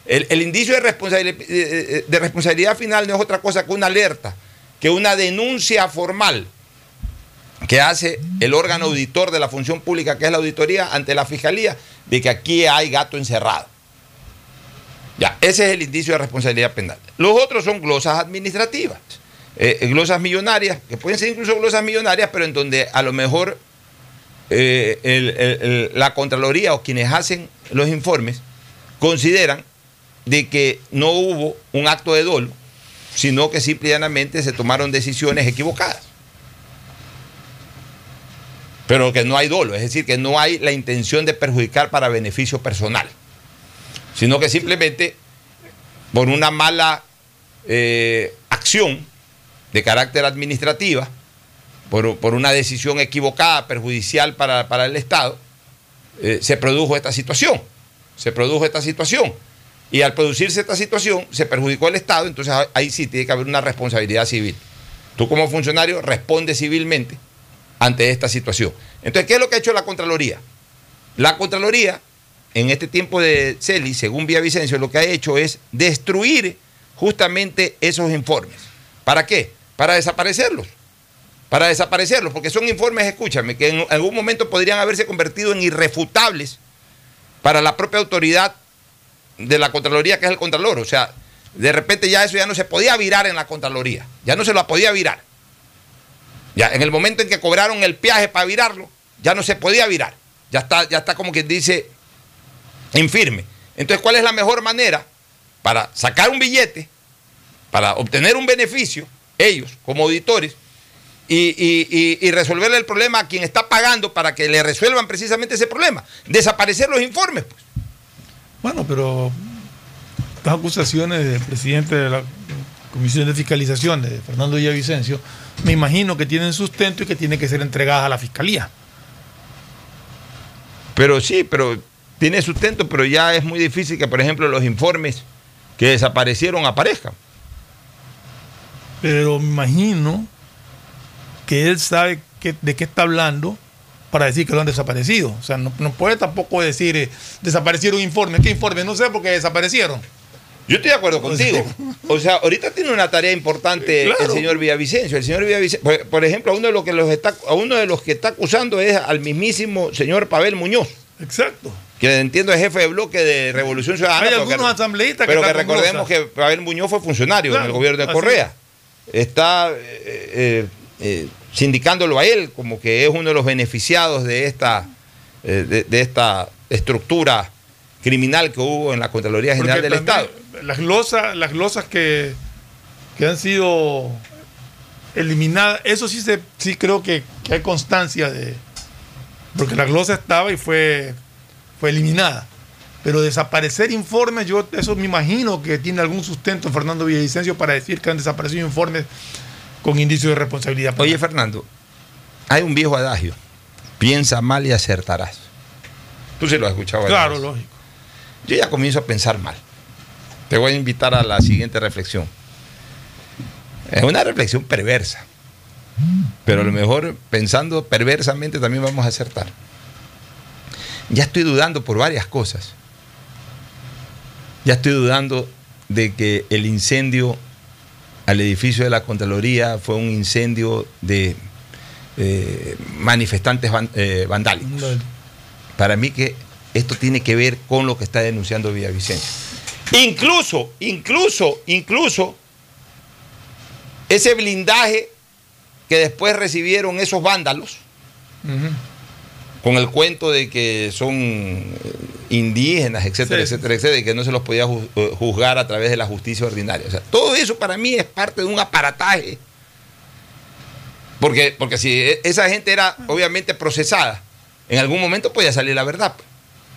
El, indicio de responsabilidad, de responsabilidad final no es otra cosa que una alerta, que una denuncia formal que hace el órgano auditor de la función pública, que es la auditoría, ante la fiscalía, de que aquí hay gato encerrado. Ya, ese es el indicio de responsabilidad penal. Los otros son glosas administrativas, eh, glosas millonarias, que pueden ser incluso glosas millonarias, pero en donde a lo mejor eh, la Contraloría o quienes hacen los informes consideran de que no hubo un acto de dolo, sino que simple y llanamente se tomaron decisiones equivocadas. Pero que no hay dolo, es decir, que no hay la intención de perjudicar para beneficio personal, sino que simplemente por una mala eh, acción de carácter administrativa, por, por una decisión equivocada, perjudicial para, para el Estado, eh, se produjo esta situación. Se produjo esta situación. Y al producirse esta situación, se perjudicó el Estado, entonces ahí sí tiene que haber una responsabilidad civil. Tú como funcionario respondes civilmente ante esta situación. Entonces, ¿qué es lo que ha hecho la Contraloría? La Contraloría, en este tiempo de CELI, según Villavicencio, lo que ha hecho es destruir justamente esos informes. ¿Para qué? Para desaparecerlos. Para desaparecerlos, porque son informes, escúchame, que en algún momento podrían haberse convertido en irrefutables para la propia autoridad de la Contraloría, que es el Contralor. O sea, de repente ya eso ya no se podía virar en la Contraloría. Ya no se lo podía virar. Ya en el momento en que cobraron el peaje para virarlo, ya no se podía virar. Ya está, ya está como quien dice infirme. Entonces, ¿cuál es la mejor manera para sacar un billete, para obtener un beneficio, ellos como auditores, y, y- y- resolverle el problema a quien está pagando para que le resuelvan precisamente ese problema? Desaparecer los informes. pues. Bueno, pero estas acusaciones del presidente de la Comisión de Fiscalización, de Fernando Villavicencio, me imagino que tienen sustento y que tienen que ser entregadas a la Fiscalía. Pero sí, pero tiene sustento, pero ya es muy difícil que, por ejemplo, los informes que desaparecieron aparezcan. Pero me imagino que él sabe que- de qué está hablando para decir que lo han desaparecido. O sea, no, no puede tampoco decir eh, desaparecieron informes. ¿Qué informes? No sé porque desaparecieron. Yo estoy de acuerdo contigo. O sea, ahorita tiene una tarea importante el señor Villavicencio. El señor Villavicencio, por, por ejemplo, a uno de los que los está, a uno de los que está acusando es al mismísimo señor Pavel Muñoz. Exacto. Que entiendo es jefe de bloque de Revolución Ciudadana. Hay algunos asambleístas que pero que recordemos que Pavel Muñoz fue funcionario en el gobierno de Correa. Está eh, eh, eh, sindicándolo a él como que es uno de los beneficiados de esta, eh, de, de esta estructura criminal que hubo en la Contraloría General Porque del también Estado. Las glosas, las glosas que, que han sido eliminadas, eso sí se, sí creo que, que hay constancia de. Porque la glosa estaba y fue, fue eliminada. Pero desaparecer informes, yo eso me imagino que tiene algún sustento Fernando Villavicencio para decir que han desaparecido informes con indicios de responsabilidad. Oye, Fernando, hay un viejo adagio. Piensa mal y acertarás. Tú sí lo has escuchado. Claro, lógico. Yo ya comienzo a pensar mal. Te voy a invitar a la siguiente reflexión. Es una reflexión perversa. Pero a lo mejor pensando perversamente también vamos a acertar. Ya estoy dudando por varias cosas. Ya estoy dudando de que el incendio al edificio de la Contraloría fue un incendio de eh, manifestantes van- eh, vandálicos. Para mí que esto tiene que ver con lo que está denunciando Villavicencio. Incluso, incluso, incluso ese blindaje que después recibieron esos vándalos con el cuento de que son eh, indígenas, etcétera, Sí. etcétera, etcétera, y que no se los podía eh, juzgar a través de la justicia ordinaria. O sea, todo eso para mí es parte de un aparataje. Porque, porque si e- esa gente era obviamente procesada, en algún momento podía salir la verdad.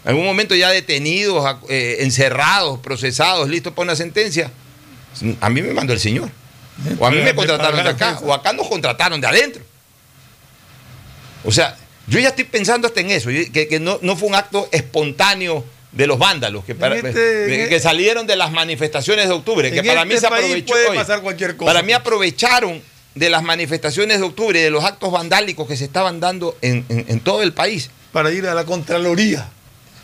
En algún momento ya detenidos, eh, encerrados, procesados, listos para una sentencia. A mí me mandó el señor. O a mí Me- contrataron de acá, o acá nos contrataron de adentro. O sea, yo ya estoy pensando hasta en eso, que, que no, no fue un acto espontáneo de los vándalos que, para- este- que- que salieron de las manifestaciones de octubre, que para mí este se aprovechó. puede oye, pasar cualquier cosa. Para mí aprovecharon de las manifestaciones de octubre, de los actos vandálicos que se estaban dando en, en- en todo el país. Para ir a la Contraloría.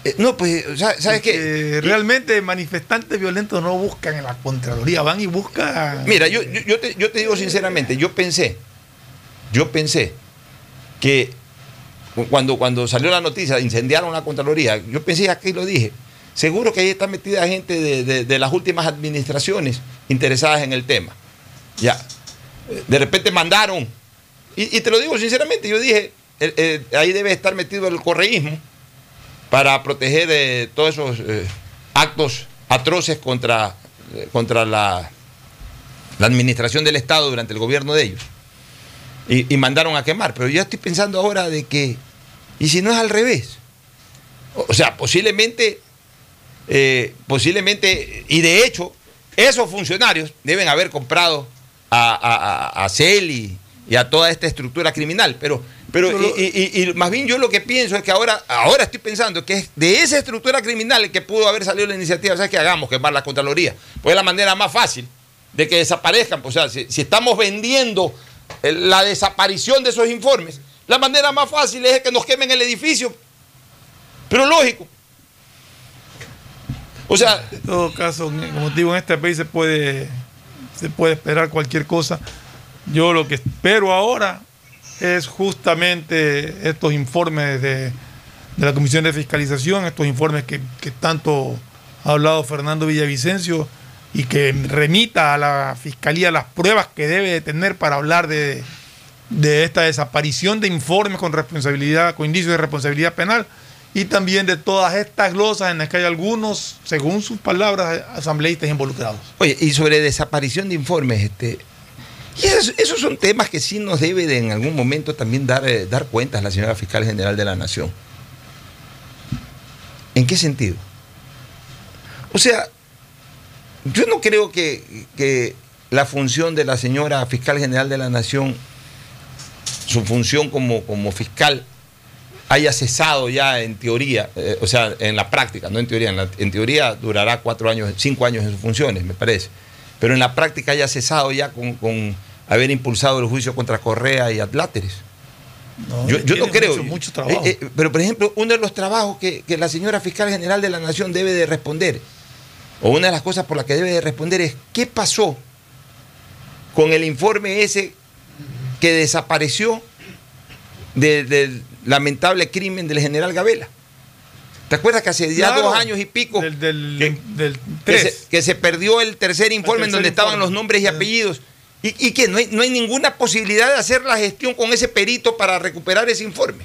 Eh, no, pues, ¿sabes qué? Realmente manifestantes violentos no buscan en la Contraloría, van y buscan. Mira, yo, yo, yo te, yo te digo sinceramente, yo pensé, yo pensé que cuando, cuando salió la noticia, incendiaron la Contraloría, yo pensé, aquí lo dije, seguro que ahí está metida gente de, de- de las últimas administraciones interesadas en el tema. Ya. De repente mandaron, y, y te lo digo sinceramente, yo dije, eh, eh, ahí debe estar metido el correísmo para proteger eh, todos esos eh, actos atroces contra, eh, contra la, la administración del Estado durante el gobierno de ellos. Y, mandaron a quemar. Pero yo estoy pensando ahora de que, ¿y si no es al revés? O o sea, posiblemente, eh, posiblemente, y de hecho, esos funcionarios deben haber comprado a, a, a- a Celi y a toda esta estructura criminal. Pero, pero y, y- y- y más bien yo lo que pienso es que ahora, ahora estoy pensando que es de esa estructura criminal que pudo haber salido la iniciativa, ¿sabes qué hagamos? Quemar la Contraloría. Pues es la manera más fácil de que desaparezcan. Pues, o sea, si, si estamos vendiendo eh, la desaparición de esos informes, la manera más fácil es que nos quemen el edificio. Pero lógico. O sea, En todo caso, como digo, en este país se puede, se puede esperar cualquier cosa. Yo lo que espero ahora es justamente estos informes de, de la Comisión de Fiscalización, estos informes que, que tanto ha hablado Fernando Villavicencio y que remita a la Fiscalía las pruebas que debe de tener para hablar de, de esta desaparición de informes con responsabilidad, con indicios de responsabilidad penal y también de todas estas glosas en las que hay algunos, según sus palabras, asambleístas involucrados. Oye, y sobre desaparición de informes, este, y esos, son temas que sí nos debe de en algún momento también dar, eh, dar cuentas la señora fiscal general de la Nación. ¿En qué sentido? O sea, yo no creo que, que la función de la señora fiscal general de la Nación, su función como, como fiscal, haya cesado ya en teoría, eh, o sea, en la práctica, no en teoría, en, en teoría durará cuatro años, cinco años en sus funciones, me parece, pero en la práctica haya cesado ya con, con haber impulsado el juicio contra Correa y Atláteres. yo yo no creo. mucho- mucho trabajo. Eh, eh, pero, por ejemplo, uno de los trabajos que, que la señora fiscal general de la Nación debe de responder, o una de las cosas por las que debe de responder es, ¿qué pasó con el informe ese que desapareció de- del lamentable crimen del general Gabela? ¿Te acuerdas que hace ya Claro. dos años y pico Del, del, del que, se, que se perdió el tercer informe en tercer donde estaban los nombres y apellidos? ¿Y, y que no hay, no hay ninguna posibilidad de hacer la gestión con ese perito para recuperar ese informe?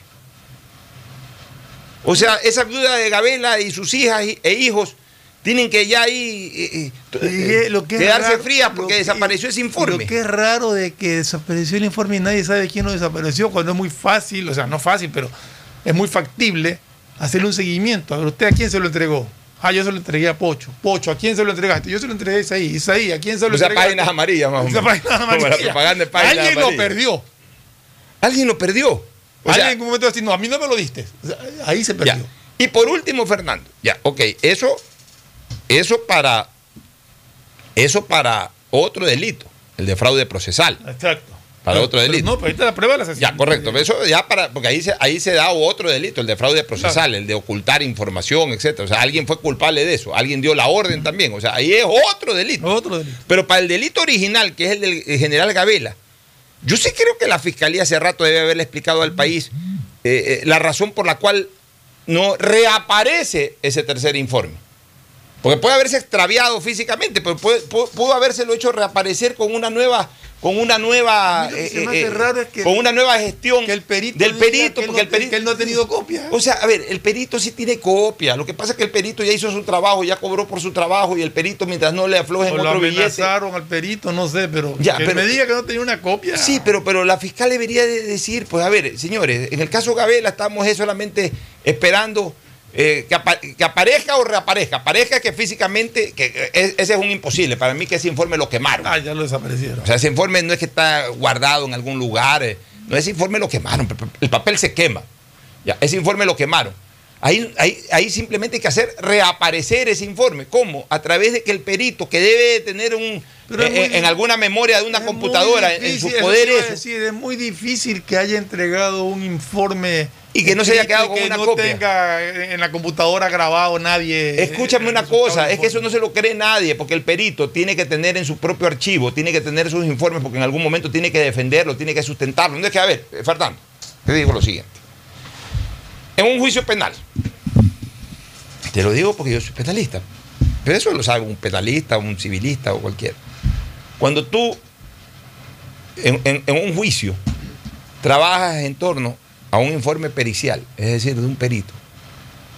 O sea, esa viuda de Gabela y sus hijas e hijos tienen que ya ahí eh, eh, Y lo que es quedarse raro- frías porque que- desapareció ese informe. Lo que es raro de que desapareció el informe y nadie sabe quién lo desapareció, cuando es muy fácil, o sea, no fácil, pero es muy factible hacerle un seguimiento. A ver, ¿usted a quién se lo entregó? Ah, yo se lo entregué a Pocho. Pocho, ¿a quién se lo entregaste? Yo se lo entregué a Isaí. Isaí, ¿a quién se lo O sea, páginas amarillas, más o menos. página Como la propaganda de páginas Alguien lo amarillas. perdió. Alguien lo perdió. O Alguien sea, en un momento va a decir, no, a mí no me lo diste. O sea, ahí se perdió. Ya. Y por último, Fernando, ya, ok, eso, eso para, eso para otro delito, el de fraude procesal, Exacto. Para otro delito. No, pero está la prueba de la asesinato. Ya, correcto. Eso ya para, porque ahí se, ahí se da otro delito, el de fraude procesal, el de ocultar información, etcétera. O sea, alguien fue culpable de eso, alguien dio la orden también. O sea, ahí es otro delito. Otro delito. Pero para el delito original, que es el del general Gabela, yo sí creo que la fiscalía hace rato debe haberle explicado al país eh, eh, la razón por la cual no reaparece ese tercer informe. Porque puede haberse extraviado físicamente, pero puede- pudo, pudo habérselo hecho reaparecer con una nueva, con una nueva, lo que eh, eh, raro es que- con una nueva gestión el perito del perito, que porque no el perito, que él no ha tenido copia. o sea, a ver, el perito sí tiene copia. Lo que pasa es que el perito ya hizo su trabajo, ya cobró por su trabajo y el perito mientras no le aflojen O lo otro billete. amenazaron al perito, no sé, pero Ya, que pero- me diga que no tenía una copia. Sí, pero, pero la fiscal debería de decir, pues a ver, señores, en el caso Gabela estamos eh, solamente esperando eh, que, apa- que aparezca o reaparezca. Aparezca que físicamente, que es- ese es un imposible. Para mí que ese informe lo quemaron. Ah, ya lo desaparecieron. O sea, ese informe no es que está guardado en algún lugar. eh, No, ese informe lo quemaron. El papel se quema. Ya, ese informe lo quemaron. Ahí, ahí, ahí simplemente hay que hacer reaparecer ese informe. ¿Cómo? A través de que el perito, que debe de tener un eh, muy- en alguna memoria de una computadora, en- en difícil, su eso poder te iba a eso. decir, es muy difícil que haya entregado un informe Y que no se haya quedado con que una no copia. tenga en la computadora grabado nadie. Escúchame eh, una el resultado cosa, es que eso no se lo cree nadie, porque el perito tiene que tener en su propio archivo, tiene que tener sus informes, porque en algún momento tiene que defenderlo, tiene que sustentarlo. No es que, a ver, eh, Fernando, te digo lo siguiente. En un juicio penal, te lo digo porque yo soy penalista, pero eso lo sabe un penalista, un civilista o cualquiera. Cuando tú en, en- en un juicio trabajas en torno a un informe pericial, es decir, de un perito,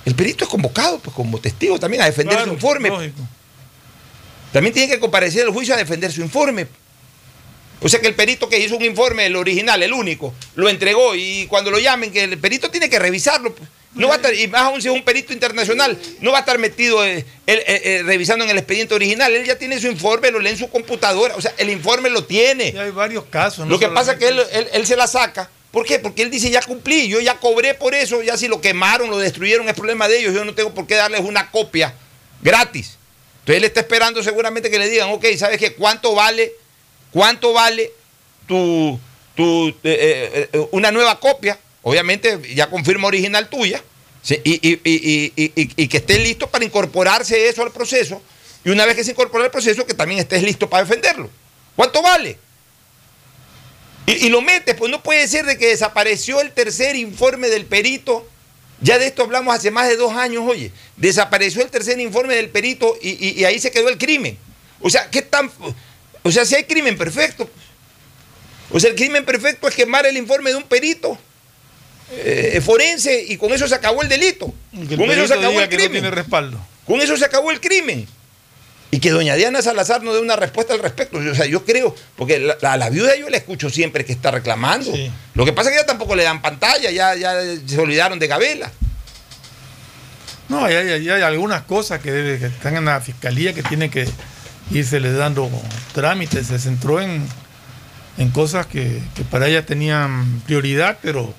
el perito es convocado pues, como testigo también a defender Claro, su informe. lógico. También tiene que comparecer al juicio a defender su informe. O sea que el perito que hizo un informe, el original, el único, lo entregó y cuando lo llamen, que el perito tiene que revisarlo. pues. No va a estar, y más aún si es un perito internacional, no va a estar metido eh, él, eh, eh, revisando en el expediente original. Él ya tiene su informe, lo lee en su computadora. O sea, el informe lo tiene. hay varios casos. no Lo que pasa es que él, él- él se la saca. ¿Por qué? Porque él dice, ya cumplí, yo ya cobré por eso, ya si lo quemaron, lo destruyeron, es problema de ellos, yo no tengo por qué darles una copia gratis. Entonces él está esperando seguramente que le digan, ok, ¿sabes qué? ¿Cuánto vale, cuánto vale tu, tu, eh, eh, eh, una nueva copia? Obviamente ya con firma original tuya, sí, y- y- y- y que esté listo para incorporarse eso al proceso, y una vez que se incorpora al proceso, que también estés listo para defenderlo. ¿Cuánto vale? Y, y lo metes, pues no puede ser de que desapareció el tercer informe del perito. Ya de esto hablamos hace más de dos años, oye. Desapareció el tercer informe del perito y, y- y ahí se quedó el crimen. O sea, ¿qué tan.? O sea, si hay crimen perfecto. O sea, el crimen perfecto es quemar el informe de un perito eh, forense y con eso se acabó el delito. El Con eso se acabó el no crimen. tiene respaldo. Con eso se acabó el crimen. Y que doña Diana Salazar no dé una respuesta al respecto. O sea, yo creo, porque la, la- la viuda yo la escucho siempre que está reclamando. Lo que pasa es que ya tampoco le dan pantalla, ya, ya se olvidaron de Gabela. No, hay, hay- hay algunas cosas que, debe- que están en la fiscalía que tiene que irse le dando trámites. Se centró en, en cosas que, que para ella tenían prioridad, pero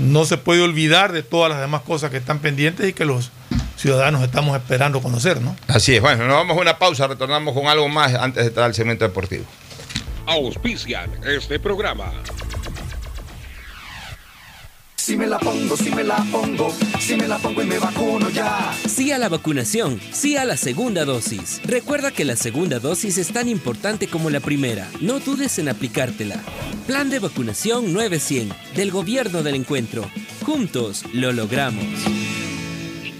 no se puede olvidar de todas las demás cosas que están pendientes y que los ciudadanos estamos esperando conocer, ¿no? Así es, bueno, nos vamos a una pausa, retornamos con algo más antes de entrar al segmento deportivo. Auspician este programa. Si me la pongo, si me la pongo, si me la pongo y me vacuno ya. Sí a la vacunación, sí a la segunda dosis. Recuerda que la segunda dosis es tan importante como la primera. No dudes en aplicártela. Plan de vacunación 900 del Gobierno del Encuentro. Juntos lo logramos.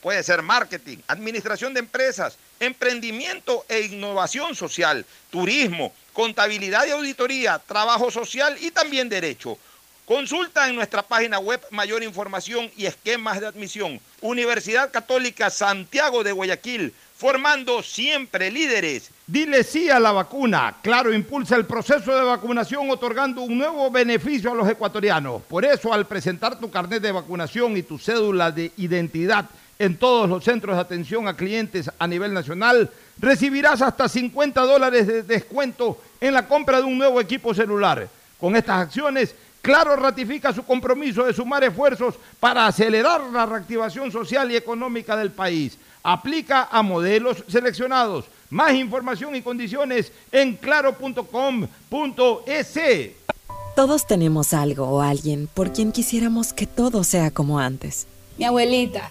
Puede ser marketing, administración de empresas, emprendimiento e innovación social, turismo, contabilidad y auditoría, trabajo social y también derecho. Consulta en nuestra página web mayor información y esquemas de admisión. Universidad Católica Santiago de Guayaquil, formando siempre líderes. Dile sí a la vacuna. Claro, impulsa el proceso de vacunación otorgando un nuevo beneficio a los ecuatorianos. Por eso, al presentar tu carnet de vacunación y tu cédula de identidad en todos los centros de atención a clientes a nivel nacional, recibirás hasta 50 dólares de descuento en la compra de un nuevo equipo celular. Con estas acciones, Claro ratifica su compromiso de sumar esfuerzos para acelerar la reactivación social y económica del país. Aplica a modelos seleccionados. Más información y condiciones en claro.com.es. Todos tenemos algo o alguien por quien quisiéramos que todo sea como antes. Mi abuelita,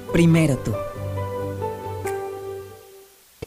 Primero tú.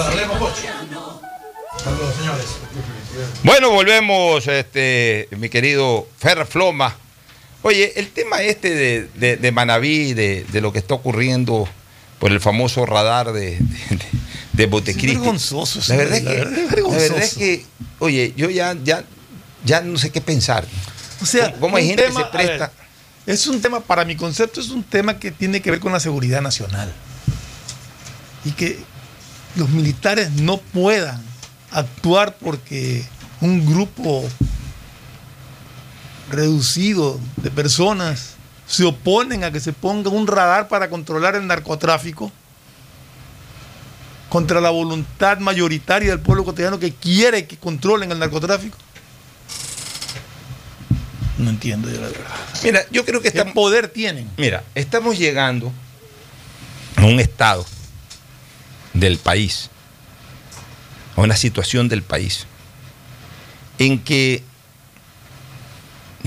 Bueno, leemos Pocho. Saludos, señores. Bueno, volvemos, este, mi querido Fer Floma. Oye, el tema este de, de, de Manaví, de, de lo que está ocurriendo por el famoso radar de, de, de Botecristi. Es vergonzoso, La verdad es la que, verdad es la verdad es que, oye, yo ya, ya, ya no sé qué pensar. O sea, ¿Cómo hay gente tema- que se presta? ver, es un tema, para mi concepto, es un tema que tiene que ver con la seguridad nacional. Y que los militares no puedan actuar porque un grupo reducido de personas se oponen a que se ponga un radar para controlar el narcotráfico contra la voluntad mayoritaria del pueblo cotidiano que quiere que controlen el narcotráfico. No entiendo yo la verdad. Mira, yo creo que ¿Qué estamos, poder tienen? mira, estamos llegando a un estado del país, a una situación del país, en que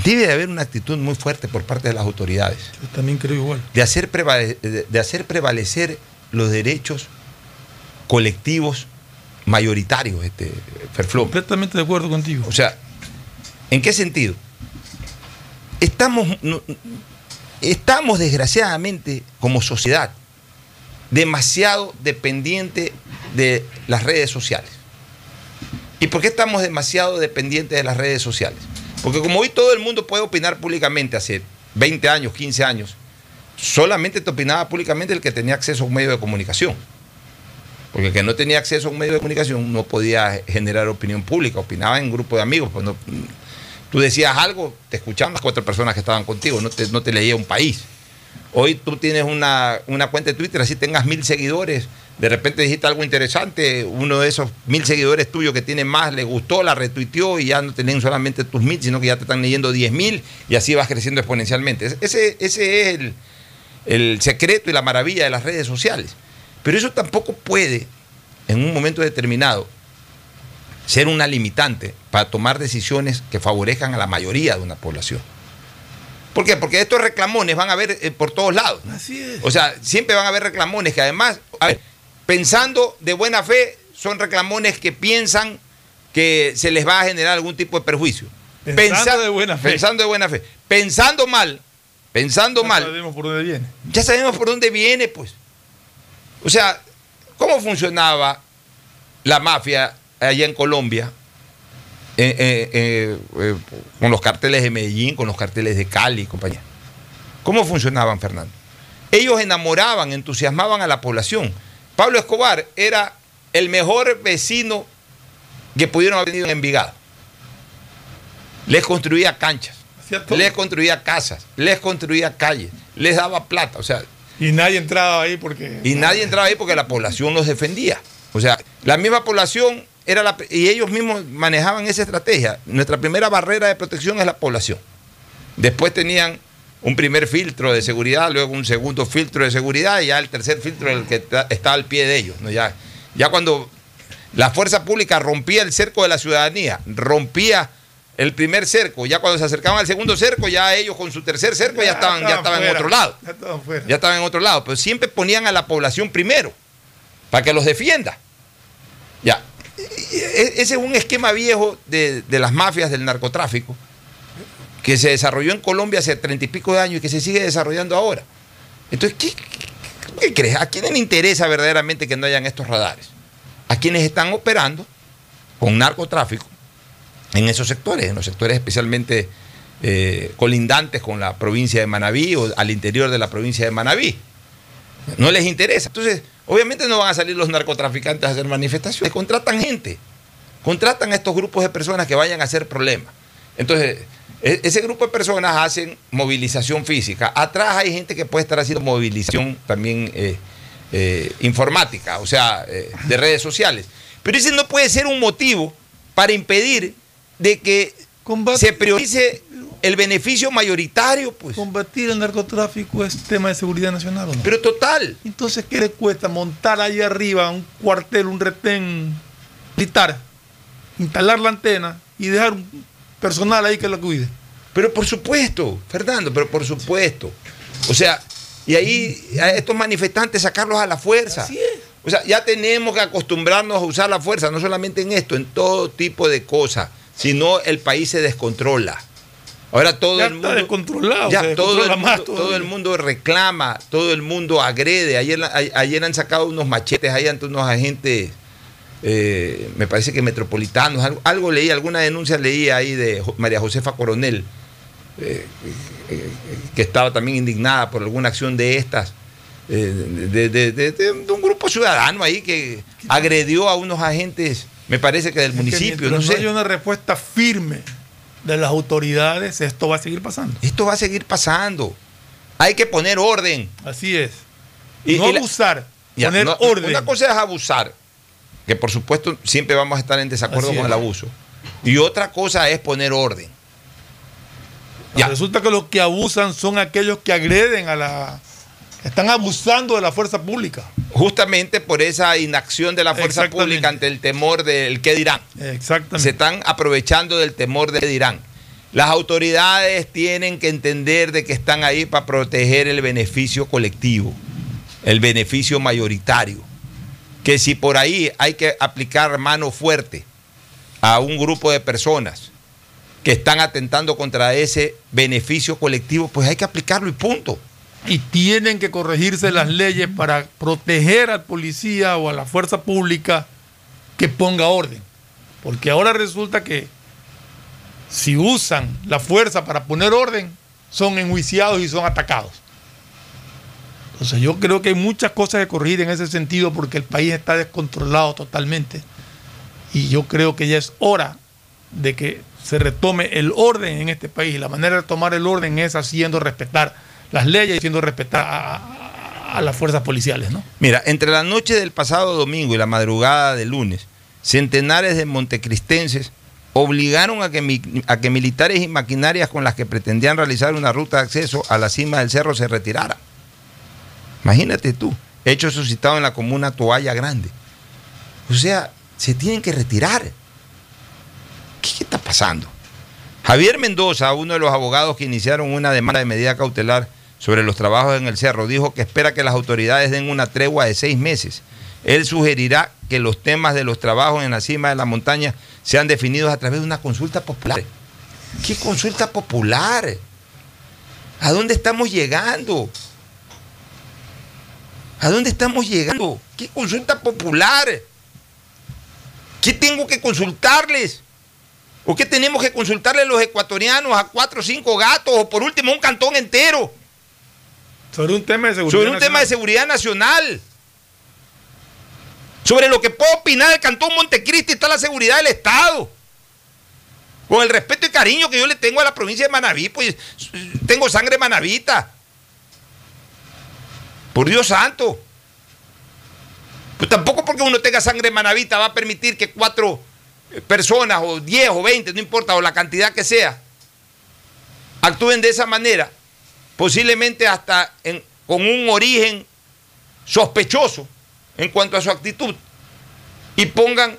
debe de haber una actitud muy fuerte por parte de las autoridades Yo también creo igual. de hacer, prevale- de hacer prevalecer los derechos colectivos mayoritarios, este. Completamente de acuerdo contigo. O sea, ¿en qué sentido? Estamos, no- estamos desgraciadamente como sociedad demasiado dependientes de las redes sociales. ¿Y por qué estamos demasiado dependientes de las redes sociales? Porque como hoy todo el mundo puede opinar públicamente hace 20 años, 15 años, solamente te opinaba públicamente el que tenía acceso a un medio de comunicación. Porque el que no tenía acceso a un medio de comunicación no podía generar opinión pública, opinaba en grupo de amigos. Pues no- tú decías algo, te escuchaban las cuatro personas que estaban contigo, no te, no te leía un país. Hoy tú tienes una, una cuenta de Twitter, así tengas mil seguidores, de repente dijiste algo interesante, uno de esos mil seguidores tuyos que tiene más le gustó, la retuiteó y ya no te leen solamente tus mil, sino que ya te están leyendo diez mil y así vas creciendo exponencialmente. Ese, ese es el, el secreto y la maravilla de las redes sociales. Pero eso tampoco puede, en un momento determinado, ser una limitante para tomar decisiones que favorezcan a la mayoría de una población. ¿Por qué? Porque estos reclamones van a haber eh, por todos lados. Así es. O sea, siempre van a haber reclamones que además, a ver, pensando de buena fe, son reclamones que piensan que se les va a generar algún tipo de perjuicio. Pensando Pensa- de buena fe. Pensando de buena fe. Pensando mal, pensando Ya mal, sabemos por dónde viene. ya sabemos por dónde viene, pues. O sea, ¿cómo funcionaba la mafia allá en Colombia? Eh, eh, eh, con los carteles de Medellín, con los carteles de Cali y compañía. ¿Cómo funcionaban, Fernando? Ellos enamoraban, entusiasmaban a la población. Pablo Escobar era el mejor vecino que pudieron haber tenido en Envigado. Les construía canchas, les construía casas, les construía calles, les daba plata. O sea, Y nadie entraba ahí porque. y nadie entraba ahí porque la población los defendía. O sea, la misma población era la, y ellos mismos manejaban esa estrategia. Nuestra primera barrera de protección es la población. Después tenían un primer filtro de seguridad, luego un segundo filtro de seguridad y ya el tercer filtro el que está, está al pie de ellos. ¿no? Ya, ya cuando la fuerza pública rompía el cerco de la ciudadanía, rompía el primer cerco, ya cuando se acercaban al segundo cerco, ya ellos con su tercer cerco ya, estaban, ya estaban en otro lado. Ya estaban fuera. Ya estaban en otro lado, pero siempre ponían a la población primero, para que los defienda. Ya. E- e- Ese es un esquema viejo de, de las mafias del narcotráfico, que se desarrolló en Colombia hace treinta y pico de años y que se sigue desarrollando ahora. Entonces, ¿qué, crees? ¿A quién le interesa verdaderamente que no hayan estos radares? A quienes están operando con narcotráfico en esos sectores, en los sectores especialmente eh, colindantes con la provincia de Manabí o al interior de la provincia de Manabí. No les interesa. Entonces, obviamente no van a salir los narcotraficantes a hacer manifestaciones. Contratan gente. Contratan a estos grupos de personas que vayan a hacer problemas. Entonces, e- ese grupo de personas hacen movilización física. Atrás hay gente que puede estar haciendo movilización también eh, eh, informática, o sea, eh, de redes sociales. Pero ese no puede ser un motivo para impedir de que se priorice el beneficio mayoritario, pues. Combatir el narcotráfico es tema de seguridad nacional, ¿o no? Pero total. Entonces, ¿qué le cuesta montar ahí arriba un cuartel, un retén militar, instalar la antena y dejar un personal ahí que lo cuide? Pero por supuesto, Fernando, pero por supuesto. O sea, y ahí a estos manifestantes sacarlos a la fuerza. O sea, ya tenemos que acostumbrarnos a usar la fuerza, no solamente en esto, en todo tipo de cosas. Si no, el país se descontrola. Ahora todo Ya el está mundo. descontrolado, ya se todo, el descontrola más mundo todo todavía. el mundo reclama, todo el mundo agrede. Ayer, a- ayer han sacado unos machetes ahí ante unos agentes, eh, me parece que metropolitanos. Algo, algo leí, alguna denuncia leí ahí de María Josefa Coronel eh, eh, que estaba también indignada por alguna acción de estas, de, de- de- de- de un grupo ciudadano ahí que agredió a unos agentes, me parece que del municipio, no sé. haya una respuesta firme de las autoridades, esto va a seguir pasando. Esto va a seguir pasando. Hay que poner orden. Así es. Y- no y la- abusar, Ya, poner no, orden. Una cosa es abusar, que por supuesto siempre vamos a estar en desacuerdo Así con es. el abuso. Y otra cosa es poner orden. Resulta que los que abusan son aquellos que agreden a la... Están abusando de la fuerza pública. Justamente por esa inacción de la fuerza pública ante el temor del qué dirán. Exactamente. Se están aprovechando del temor del qué dirán. Las autoridades tienen que entender de que están ahí para proteger el beneficio colectivo, el beneficio mayoritario. Que si por ahí hay que aplicar mano fuerte a un grupo de personas que están atentando contra ese beneficio colectivo, pues hay que aplicarlo y punto. Y tienen que corregirse las leyes para proteger al policía o a la fuerza pública que ponga orden. Porque ahora resulta que si usan la fuerza para poner orden, son enjuiciados y son atacados. Entonces yo creo que hay muchas cosas que corregir en ese sentido porque el país está descontrolado totalmente. Y yo creo que ya es hora de que se retome el orden en este país. Y la manera de tomar el orden es haciendo respetar las leyes y haciendo respetar a, a- las fuerzas policiales, ¿no? Mira, entre la noche del pasado domingo y la madrugada del lunes, centenares de montecristenses obligaron a que, militares y maquinarias con las que pretendían realizar una ruta de acceso a la cima del cerro se retiraran. Imagínate tú, hecho suscitado en la comuna Toalla Grande. O sea, se tienen que retirar. pasando. Javier Mendoza, uno de los abogados que iniciaron una demanda de medida cautelar sobre los trabajos en el cerro, dijo que espera que las autoridades den una tregua de seis meses. Él sugerirá que los temas de los trabajos en la cima de la montaña sean definidos a través de una consulta popular. ¿Qué consulta popular? ¿A dónde estamos llegando? ¿A dónde estamos llegando? ¿Qué consulta popular? ¿Qué tengo que consultarles? ¿O qué tenemos que consultarle los ecuatorianos a cuatro o cinco gatos o por último un cantón entero? Sobre un tema de seguridad. Sobre un tema de seguridad nacional. Sobre lo que puedo opinar del cantón Montecristi está la seguridad del Estado. Con el respeto y cariño que yo le tengo a la provincia de Manabí, pues tengo sangre manavita. Por Dios santo. Pues tampoco porque uno tenga sangre manavita va a permitir que cuatro personas, o diez o veinte, no importa, o la cantidad que sea, actúen de esa manera, posiblemente hasta en- con un origen sospechoso en cuanto a su actitud, y pongan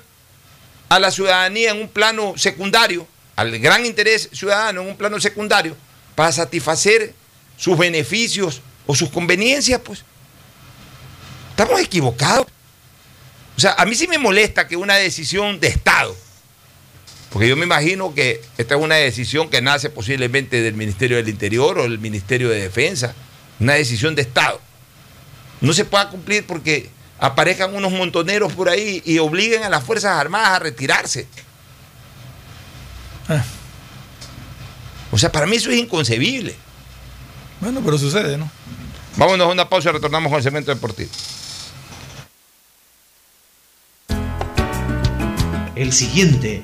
a la ciudadanía en un plano secundario, al gran interés ciudadano en un plano secundario, para satisfacer sus beneficios o sus conveniencias, pues. Estamos equivocados. O sea, a mí sí me molesta que una decisión de Estado, porque yo me imagino que esta es una decisión que nace posiblemente del Ministerio del Interior o del Ministerio de Defensa, una decisión de Estado, no se pueda cumplir porque aparezcan unos montoneros por ahí y obliguen a las Fuerzas Armadas a retirarse. O sea, para mí eso es inconcebible. Bueno, pero sucede, ¿no? Vámonos a una pausa y retornamos con el cemento deportivo. El siguiente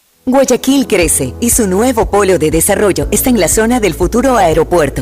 Guayaquil crece y su nuevo polo de desarrollo está en la zona del futuro aeropuerto.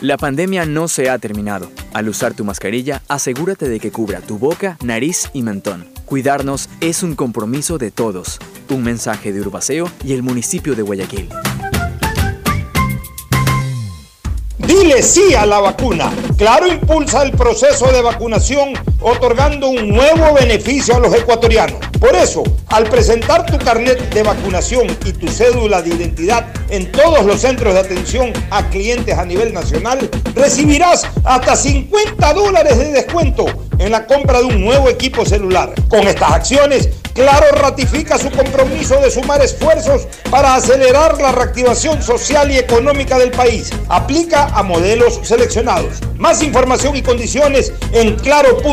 La pandemia no se ha terminado. Al usar tu mascarilla, asegúrate de que cubra tu boca, nariz y mentón. Cuidarnos es un compromiso de todos. Un mensaje de Urbaceo y el municipio de Guayaquil. Dile sí a la vacuna. Claro impulsa el proceso de vacunación otorgando un nuevo beneficio a los ecuatorianos. Por eso, al presentar tu carnet de vacunación y tu cédula de identidad en todos los centros de atención a clientes a nivel nacional, recibirás hasta 50 dólares de descuento en la compra de un nuevo equipo celular. Con estas acciones, Claro ratifica su compromiso de sumar esfuerzos para acelerar la reactivación social y económica del país. Aplica a modelos seleccionados. Más información y condiciones en claro.com.es.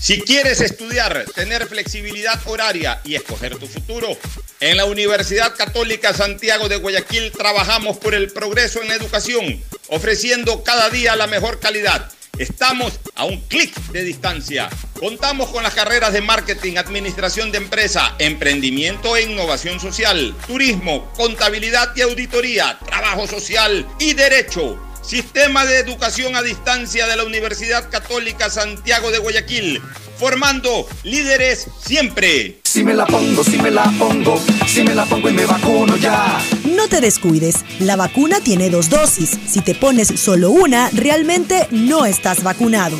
Si quieres estudiar, tener flexibilidad horaria y escoger tu futuro, en la Universidad Católica Santiago de Guayaquil trabajamos por el progreso en educación, ofreciendo cada día la mejor calidad. Estamos a un clic de distancia. Contamos con las carreras de marketing, administración de empresa, emprendimiento e innovación social, turismo, contabilidad y auditoría, trabajo social y derecho. Sistema de Educación a Distancia de la Universidad Católica Santiago de Guayaquil, formando líderes siempre. Si me la pongo, si me la pongo, si me la pongo y me vacuno ya. No te descuides, la vacuna tiene dos dosis. Si te pones solo una, realmente no estás vacunado.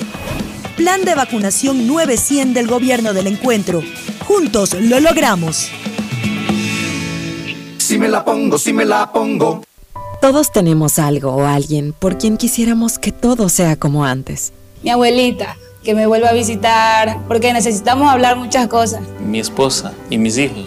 Plan de vacunación 900 del gobierno del encuentro. Juntos lo logramos. Si me la pongo, si me la pongo. Todos tenemos algo o alguien por quien quisiéramos que todo sea como antes. Mi abuelita, que me vuelva a visitar, porque necesitamos hablar muchas cosas. Mi esposa y mis hijos,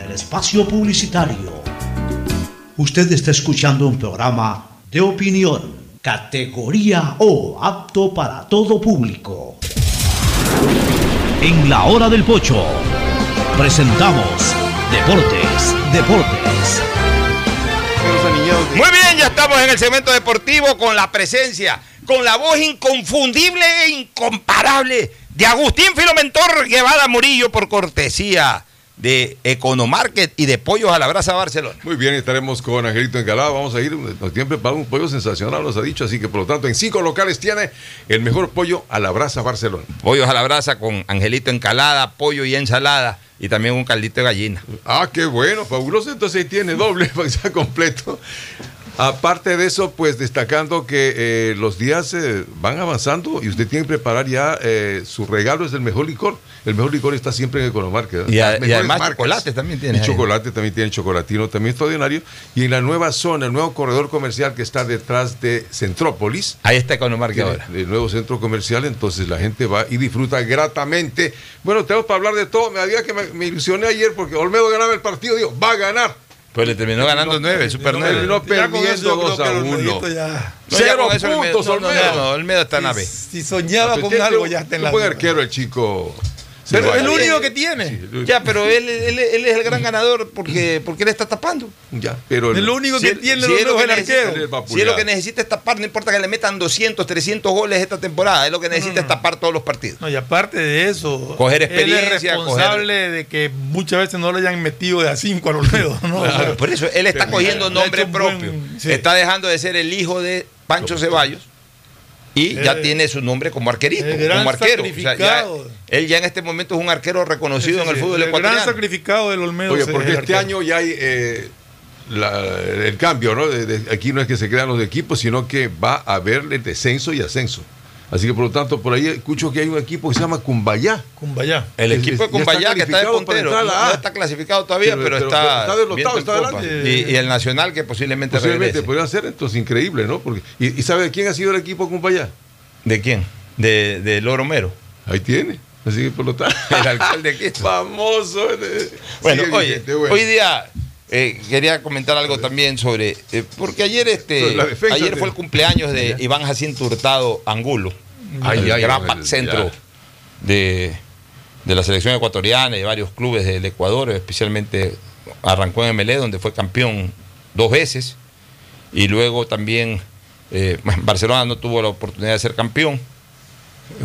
espacio publicitario. Usted está escuchando un programa de opinión, categoría O, apto para todo público. En la hora del pocho presentamos Deportes, Deportes. Muy bien, ya estamos en el segmento deportivo con la presencia, con la voz inconfundible e incomparable de Agustín Filomentor Guevara Murillo por cortesía de Economarket y de Pollos a la Brasa Barcelona. Muy bien, estaremos con Angelito Encalada. Vamos a ir, nos tiene preparado un pollo sensacional, nos ha dicho. Así que, por lo tanto, en cinco locales tiene el mejor pollo a la brasa Barcelona. Pollos a la brasa con Angelito Encalada, pollo y ensalada y también un caldito de gallina. Ah, qué bueno, fabuloso. Entonces tiene doble que sea completo. Aparte de eso, pues destacando que eh, los días eh, van avanzando y usted tiene que preparar ya eh, su regalo, es el mejor licor. El mejor licor está siempre en Economarket. Y, a- y además marcas. chocolate también tiene. Y chocolate también tiene chocolatino, también extraordinario. Y en la nueva zona, el nuevo corredor comercial que está detrás de Centrópolis. Ahí está Economarket ahora. El nuevo centro comercial, entonces la gente va y disfruta gratamente. Bueno, tenemos para hablar de todo. Me había que me, me ilusioné ayer porque Olmedo ganaba el partido, digo, va a ganar. Pues le terminó ganando nueve, Super nueve. Terminó perdiendo 2 creo a que 1. Olmedito ya- No, ya Cero puntos, Olmedo. Olmedo está B. Si soñaba con algo, ya está en la vida. arquero el chico. Pero es vaya. único que tiene. Ya, pero él, él- él es el gran ganador porque, porque él está tapando. Ya, pero Es lo único que él- tiene si los él lo que el arquero. Si es lo que necesita es tapar, no importa que le metan 200, 300 goles esta temporada, es lo que necesita es tapar todos los partidos. No, y aparte de eso, Coger él es experiencia, responsable de que muchas veces no le hayan metido de a 5 a Olmedo. ¿no? O sea, Claro, por eso él está cogiendo nombre buen- propio. sí. Está dejando de ser el hijo de Pancho Ceballos y ya Eh, tiene su nombre como arquerito, el como arquero. O sea, ya- sacrificado. Él ya en este momento es un arquero reconocido en el fútbol el gran ecuatoriano. sacrificado del Olmedo. Oye, porque este arquero. año ya hay eh, la- el cambio, ¿no? De- de- aquí no es que se crean los equipos, sino que va a haber el descenso y ascenso. Así que por lo tanto, por ahí escucho que hay un equipo que se llama Cumbayá. Cumbayá. El Es- equipo de Cumbayá que está de puntero, no A. está clasificado todavía, Pero- pero, pero- está, está derrotado, está adelante. Y, y el Nacional que posiblemente, Posiblemente regrese. podrían ser, entonces increíble, ¿no? Porque, y, y sabe de quién ha sido el equipo Cumbayá? ¿De quién? De, de Loro Mero. Ahí tiene. Así que por lo tanto. El alcalde de Quito. Famoso. eh, Bueno, sigue oye, vigente, bueno. hoy día eh, quería comentar algo también sobre. eh, porque ayer este ayer fue el cumpleaños de Iván Jacinto Hurtado Angulo, Ay, el ay, gran centro de, de la selección ecuatoriana y varios clubes del Ecuador, especialmente arrancó en MLE, donde fue campeón dos veces, y luego también eh, Barcelona no tuvo la oportunidad de ser campeón.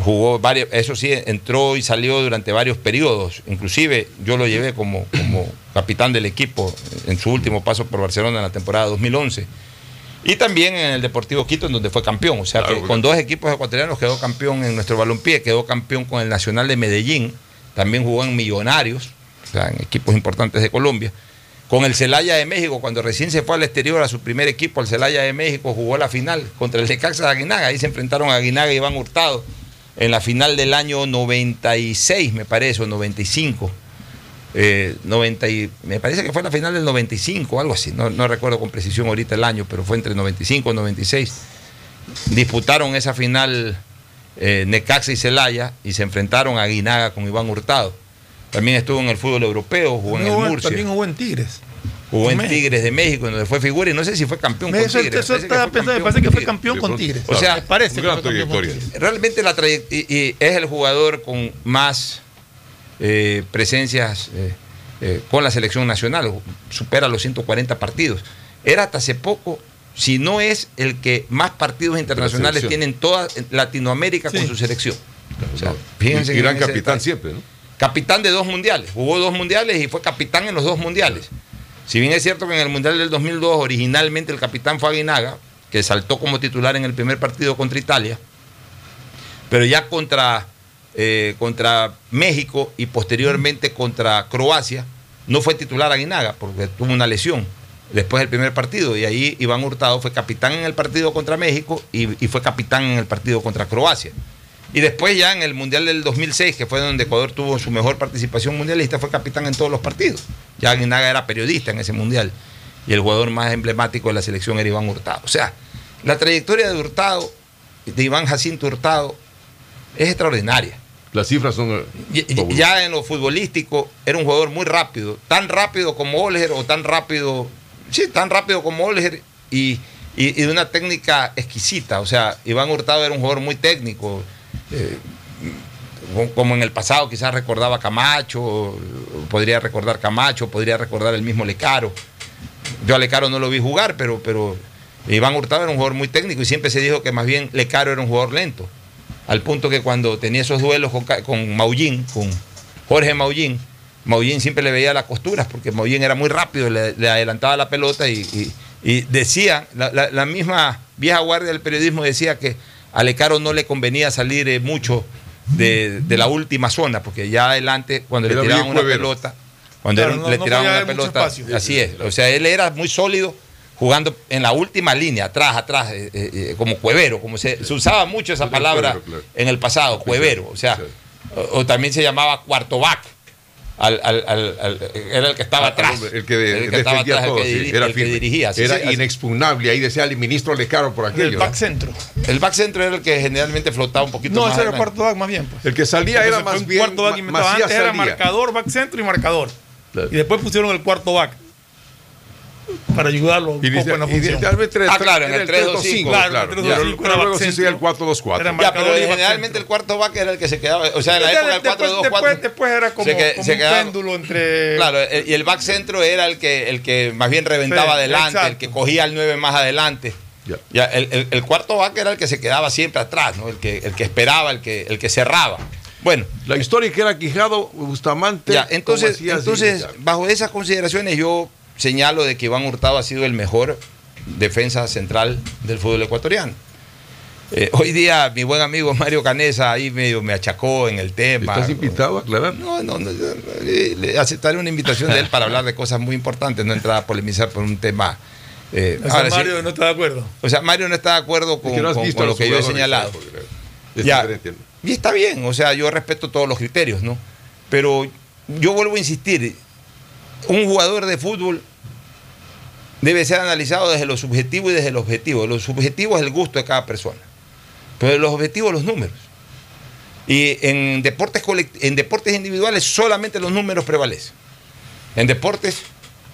Jugó varios, eso sí, entró y salió durante varios periodos. Inclusive yo lo llevé como, como capitán del equipo en su último paso por Barcelona en la temporada 2011. Y también en el Deportivo Quito, en donde fue campeón. O sea que con dos equipos ecuatorianos quedó campeón en nuestro balompié, quedó campeón con el Nacional de Medellín, también jugó en Millonarios, o sea, en equipos importantes de Colombia. Con el Celaya de México, cuando recién se fue al exterior a su primer equipo, el Celaya de México jugó la final contra el Necaxa de Aguinaga. Ahí se enfrentaron a Aguinaga y Iván Hurtado en la final del año 96, me parece, o 95. Eh, 90 y- me parece que fue la final del 95, algo así. No, no recuerdo con precisión ahorita el año, pero fue entre 95 y 96. Disputaron esa final eh, Necaxa y Celaya y se enfrentaron a Aguinaga con Iván Hurtado. También estuvo en el fútbol europeo, jugó en También el jugó- Murcia. También jugó en Tigres. Jugó en. Tigres de México, en donde fue figura y no sé si fue campeón con Eso, Tigres. eso parece que estaba fue pensando, me campeón parece que con fue Tigres. campeón con Tigres. O sea, Me parece que gran fue campeón con trayectoria. Tigres. realmente la trayect- y, y es el jugador con más eh, presencias eh, eh, con la selección nacional, supera los 140 partidos. Era hasta hace poco, si no es el que más partidos internacionales tiene en toda Latinoamérica con su selección. O sea, fíjense y gran ese capitán detalle. siempre, ¿no? Capitán de dos mundiales, jugó dos mundiales y fue capitán en los dos mundiales. Si bien es cierto que en el Mundial del 2002 originalmente el capitán fue Aguinaga, que saltó como titular en el primer partido contra Italia, pero ya contra, eh, contra México y posteriormente contra Croacia, no fue titular Aguinaga porque tuvo una lesión después del primer partido y ahí Iván Hurtado fue capitán en el partido contra México y, y fue capitán en el partido contra Croacia. Y después ya en el Mundial del 2006, que fue donde Ecuador tuvo su mejor participación mundialista, fue capitán en todos los partidos. Ya Aguinaga era periodista en ese Mundial y el jugador más emblemático de la selección era Iván Hurtado. O sea, la trayectoria de Hurtado, de Iván Jacinto Hurtado, es extraordinaria. Las cifras son. eh, Ya en lo futbolístico era un jugador muy rápido, tan rápido como Olger o tan rápido, sí, tan rápido como Olger y, y- y de una técnica exquisita. O sea, Iván Hurtado era un jugador muy técnico, eh, como- en el pasado quizás recordaba Camacho, podría recordar Camacho, podría recordar el mismo Lecaro. Yo a Lecaro no lo vi jugar, pero, pero Iván Hurtado era un jugador muy técnico y siempre se dijo que más bien Lecaro era un jugador lento. Al punto que cuando tenía esos duelos con, con Maullín, con Jorge Maullín, Maullín siempre le veía las costuras porque Maullín era muy rápido, le, le adelantaba la pelota y, decía, la misma vieja guardia del periodismo decía que a Lecaro no le convenía salir eh, mucho de, de la última zona, porque ya adelante, cuando Era le tiraban una cuevero. pelota, cuando Claro, era- no- le tiraban una pelota, así es. O sea, él era muy sólido jugando en la última línea, atrás, atrás, eh, eh, como cuevero, como se, se usaba mucho esa palabra cuevero, claro. en el pasado, cuevero, o sea, o, o también se llamaba cuarto back. Al, al- al- al- era el que estaba Ah, atrás. El que, de- el que estaba defendía atrás, el todo, que, sí, diri- era el que firme. dirigía. sí, era sí, inexpugnable. Ahí decía el ministro Lecaro por aquello. El ¿no? back centro. el back centro era el que generalmente flotaba un poquito No, más ese era el cuarto back más bien. Pues. El que salía era más bien. cuarto back Antes era marcador, back centro y marcador. Claro. Y después pusieron el cuarto back. Para ayudarlo un poco Inicia- en la función. Inicialmente era Ah, claro, en era el 3-2-5, 3-2-5, claro, claro. el 3-2-5 Pero- era pero luego el 4-2-4. Era Ya, pero generalmente el cuarto back era el que se quedaba, o sea, en la época del después, 4-2-4. después, después era como, se que- como se un quedaba- péndulo entre. Claro, el- y el back centro era el que, el que más bien reventaba Sí, adelante, el exacto. que cogía al 9 más adelante. Ya. Ya, el, el- el cuarto back era el que se quedaba siempre atrás, ¿no? el, que, el que esperaba, el que, el que cerraba. Bueno, La historia que era Quijado, Bustamante. ya, entonces, entonces bajo esas consideraciones yo señalo de que Iván Hurtado ha sido el mejor defensa central del fútbol ecuatoriano. Eh, hoy día mi buen amigo Mario Canesa ahí medio me achacó en el tema. ¿Estás invitado a aclarar? No, no, no, yo, eh, le aceptaré una invitación de él para hablar de cosas muy importantes, no entrar a polemizar por un tema. eh, O sea, ahora sí, Mario no está de acuerdo. o sea, Mario no está de acuerdo con, Es que no has con- visto con a lo que yo he señalado. Ya. Y está bien, o sea, yo respeto todos los criterios, ¿no? Pero yo vuelvo a insistir, un jugador de fútbol debe ser analizado desde lo subjetivo y desde lo objetivo. Lo subjetivo es el gusto de cada persona, pero los objetivos los números. Y en deportes, en deportes individuales solamente los números prevalecen. En deportes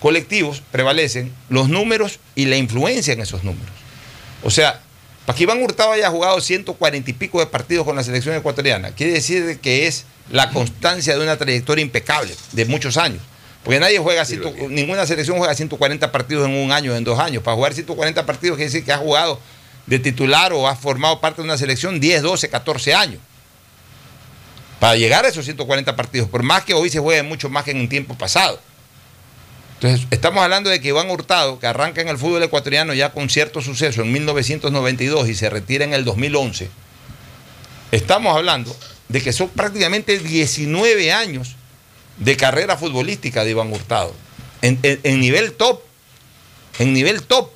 colectivos prevalecen los números y la influencia en esos números. O sea, para que Iván Hurtado haya jugado 140 y pico de partidos con la selección ecuatoriana, quiere decir de que es la constancia de una trayectoria impecable de muchos años. Porque nadie juega, ciento- ninguna selección juega 140 partidos en un año, en dos años. Para jugar 140 partidos quiere decir que has jugado de titular o has formado parte de una selección 10, 12, 14 años. Para llegar a esos 140 partidos, por más que hoy se juegue mucho más que en un tiempo pasado. Entonces, estamos hablando de que Iván Hurtado, que arranca en el fútbol ecuatoriano ya con cierto suceso en 1992 y se retira en el 2011, estamos hablando de que son prácticamente 19 años de carrera futbolística de Iván Hurtado, en, en- en nivel top, en nivel top.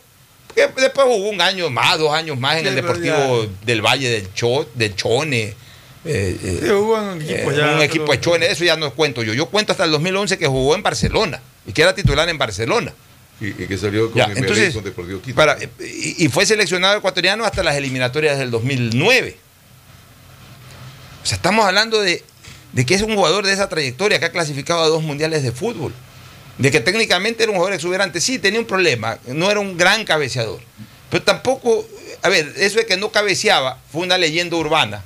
Porque después jugó un año más, dos años más en Sí, el Deportivo del Valle del, Cho, del Chone. eh, eh, Sí, jugó en un equipo eh, ya, un pero- equipo de Chone, eso ya no cuento yo. Yo cuento hasta el 2011 que jugó en Barcelona y que era titular en Barcelona. Y, y que salió con Ya, el entonces, con Deportivo Quito. Para- y, y fue seleccionado ecuatoriano hasta las eliminatorias del 2009. O sea, estamos hablando de, de que es un jugador de esa trayectoria que ha clasificado a dos mundiales de fútbol. De que técnicamente era un jugador exuberante. Sí, tenía un problema. No era un gran cabeceador. Pero tampoco, a ver, eso de que no cabeceaba fue una leyenda urbana.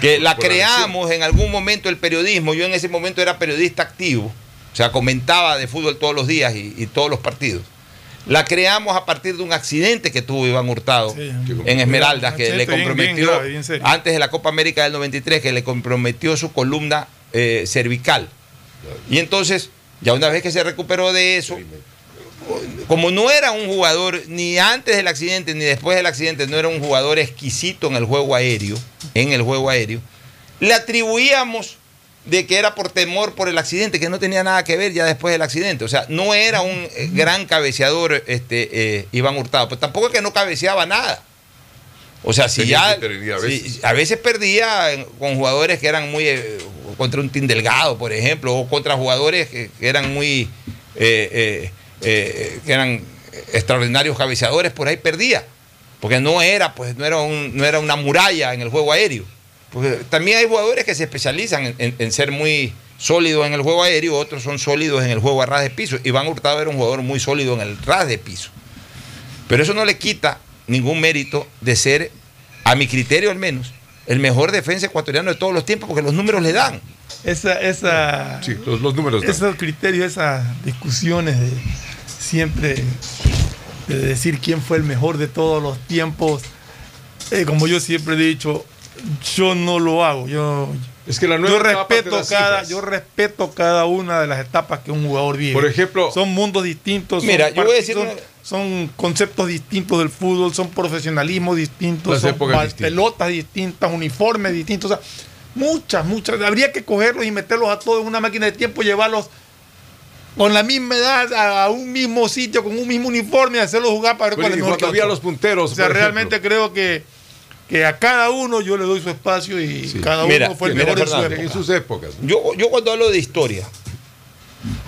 Que la creamos en algún momento el periodismo. Yo en ese momento era periodista activo. O sea, comentaba de fútbol todos los días y, y todos los partidos. La creamos a partir de un accidente que tuvo Iván Hurtado en Esmeraldas, que le Accidente bien- bien comprometió grave, bien serio. antes de la Copa América del 93, que le comprometió su columna eh, cervical. Y entonces, ya una vez que se recuperó de eso, como no era un jugador, ni antes del accidente ni después del accidente, no era un jugador exquisito en el juego aéreo, en el juego aéreo, le atribuíamos de que era por temor por el accidente, que no tenía nada que ver ya después del accidente. O sea, no era un eh, gran cabeceador este, eh, Iván Hurtado, pero tampoco es que no cabeceaba nada. O sea, si ya. a si- veces. a veces perdía con jugadores que eran muy. eh, contra un Team Delgado, por ejemplo, o contra jugadores que, que eran muy. eh, eh, que eran extraordinarios cabeceadores, por ahí perdía. Porque no era, pues, no era, un- no era una muralla en el juego aéreo. Porque también hay jugadores que se especializan en, en- en ser muy sólidos en el juego aéreo, otros son sólidos en el juego a ras de piso. Iván Hurtado era un jugador muy sólido en el ras de piso. Pero eso no le quita ningún mérito de ser, a mi criterio al menos, el mejor defensa ecuatoriano de todos los tiempos, porque los números le dan. Esa, esa, Sí, los, los números. dan. esos criterios, esas discusiones de siempre de decir quién fue el mejor de todos los tiempos, eh, como yo siempre he dicho, yo no lo hago. Yo, Es que la yo nueva te respeto da cada, yo respeto cada una de las etapas que un jugador vive. Por ejemplo- son mundos distintos. son Mira, yo voy a decir son, una- son conceptos distintos del fútbol, son profesionalismo distintos, Las son distintas. pelotas distintas, uniformes distintos. O sea, muchas, muchas. Habría que cogerlos y meterlos a todos en una máquina de tiempo, llevarlos con la misma edad a, a un mismo sitio, con un mismo uniforme y hacerlos jugar para ver cuál es mejor los punteros. O sea, realmente creo que, que a cada uno yo le doy su espacio y cada Mira, uno fue el mira, mejor en su Fernando, época. en sus épocas. Yo, yo cuando hablo de historia,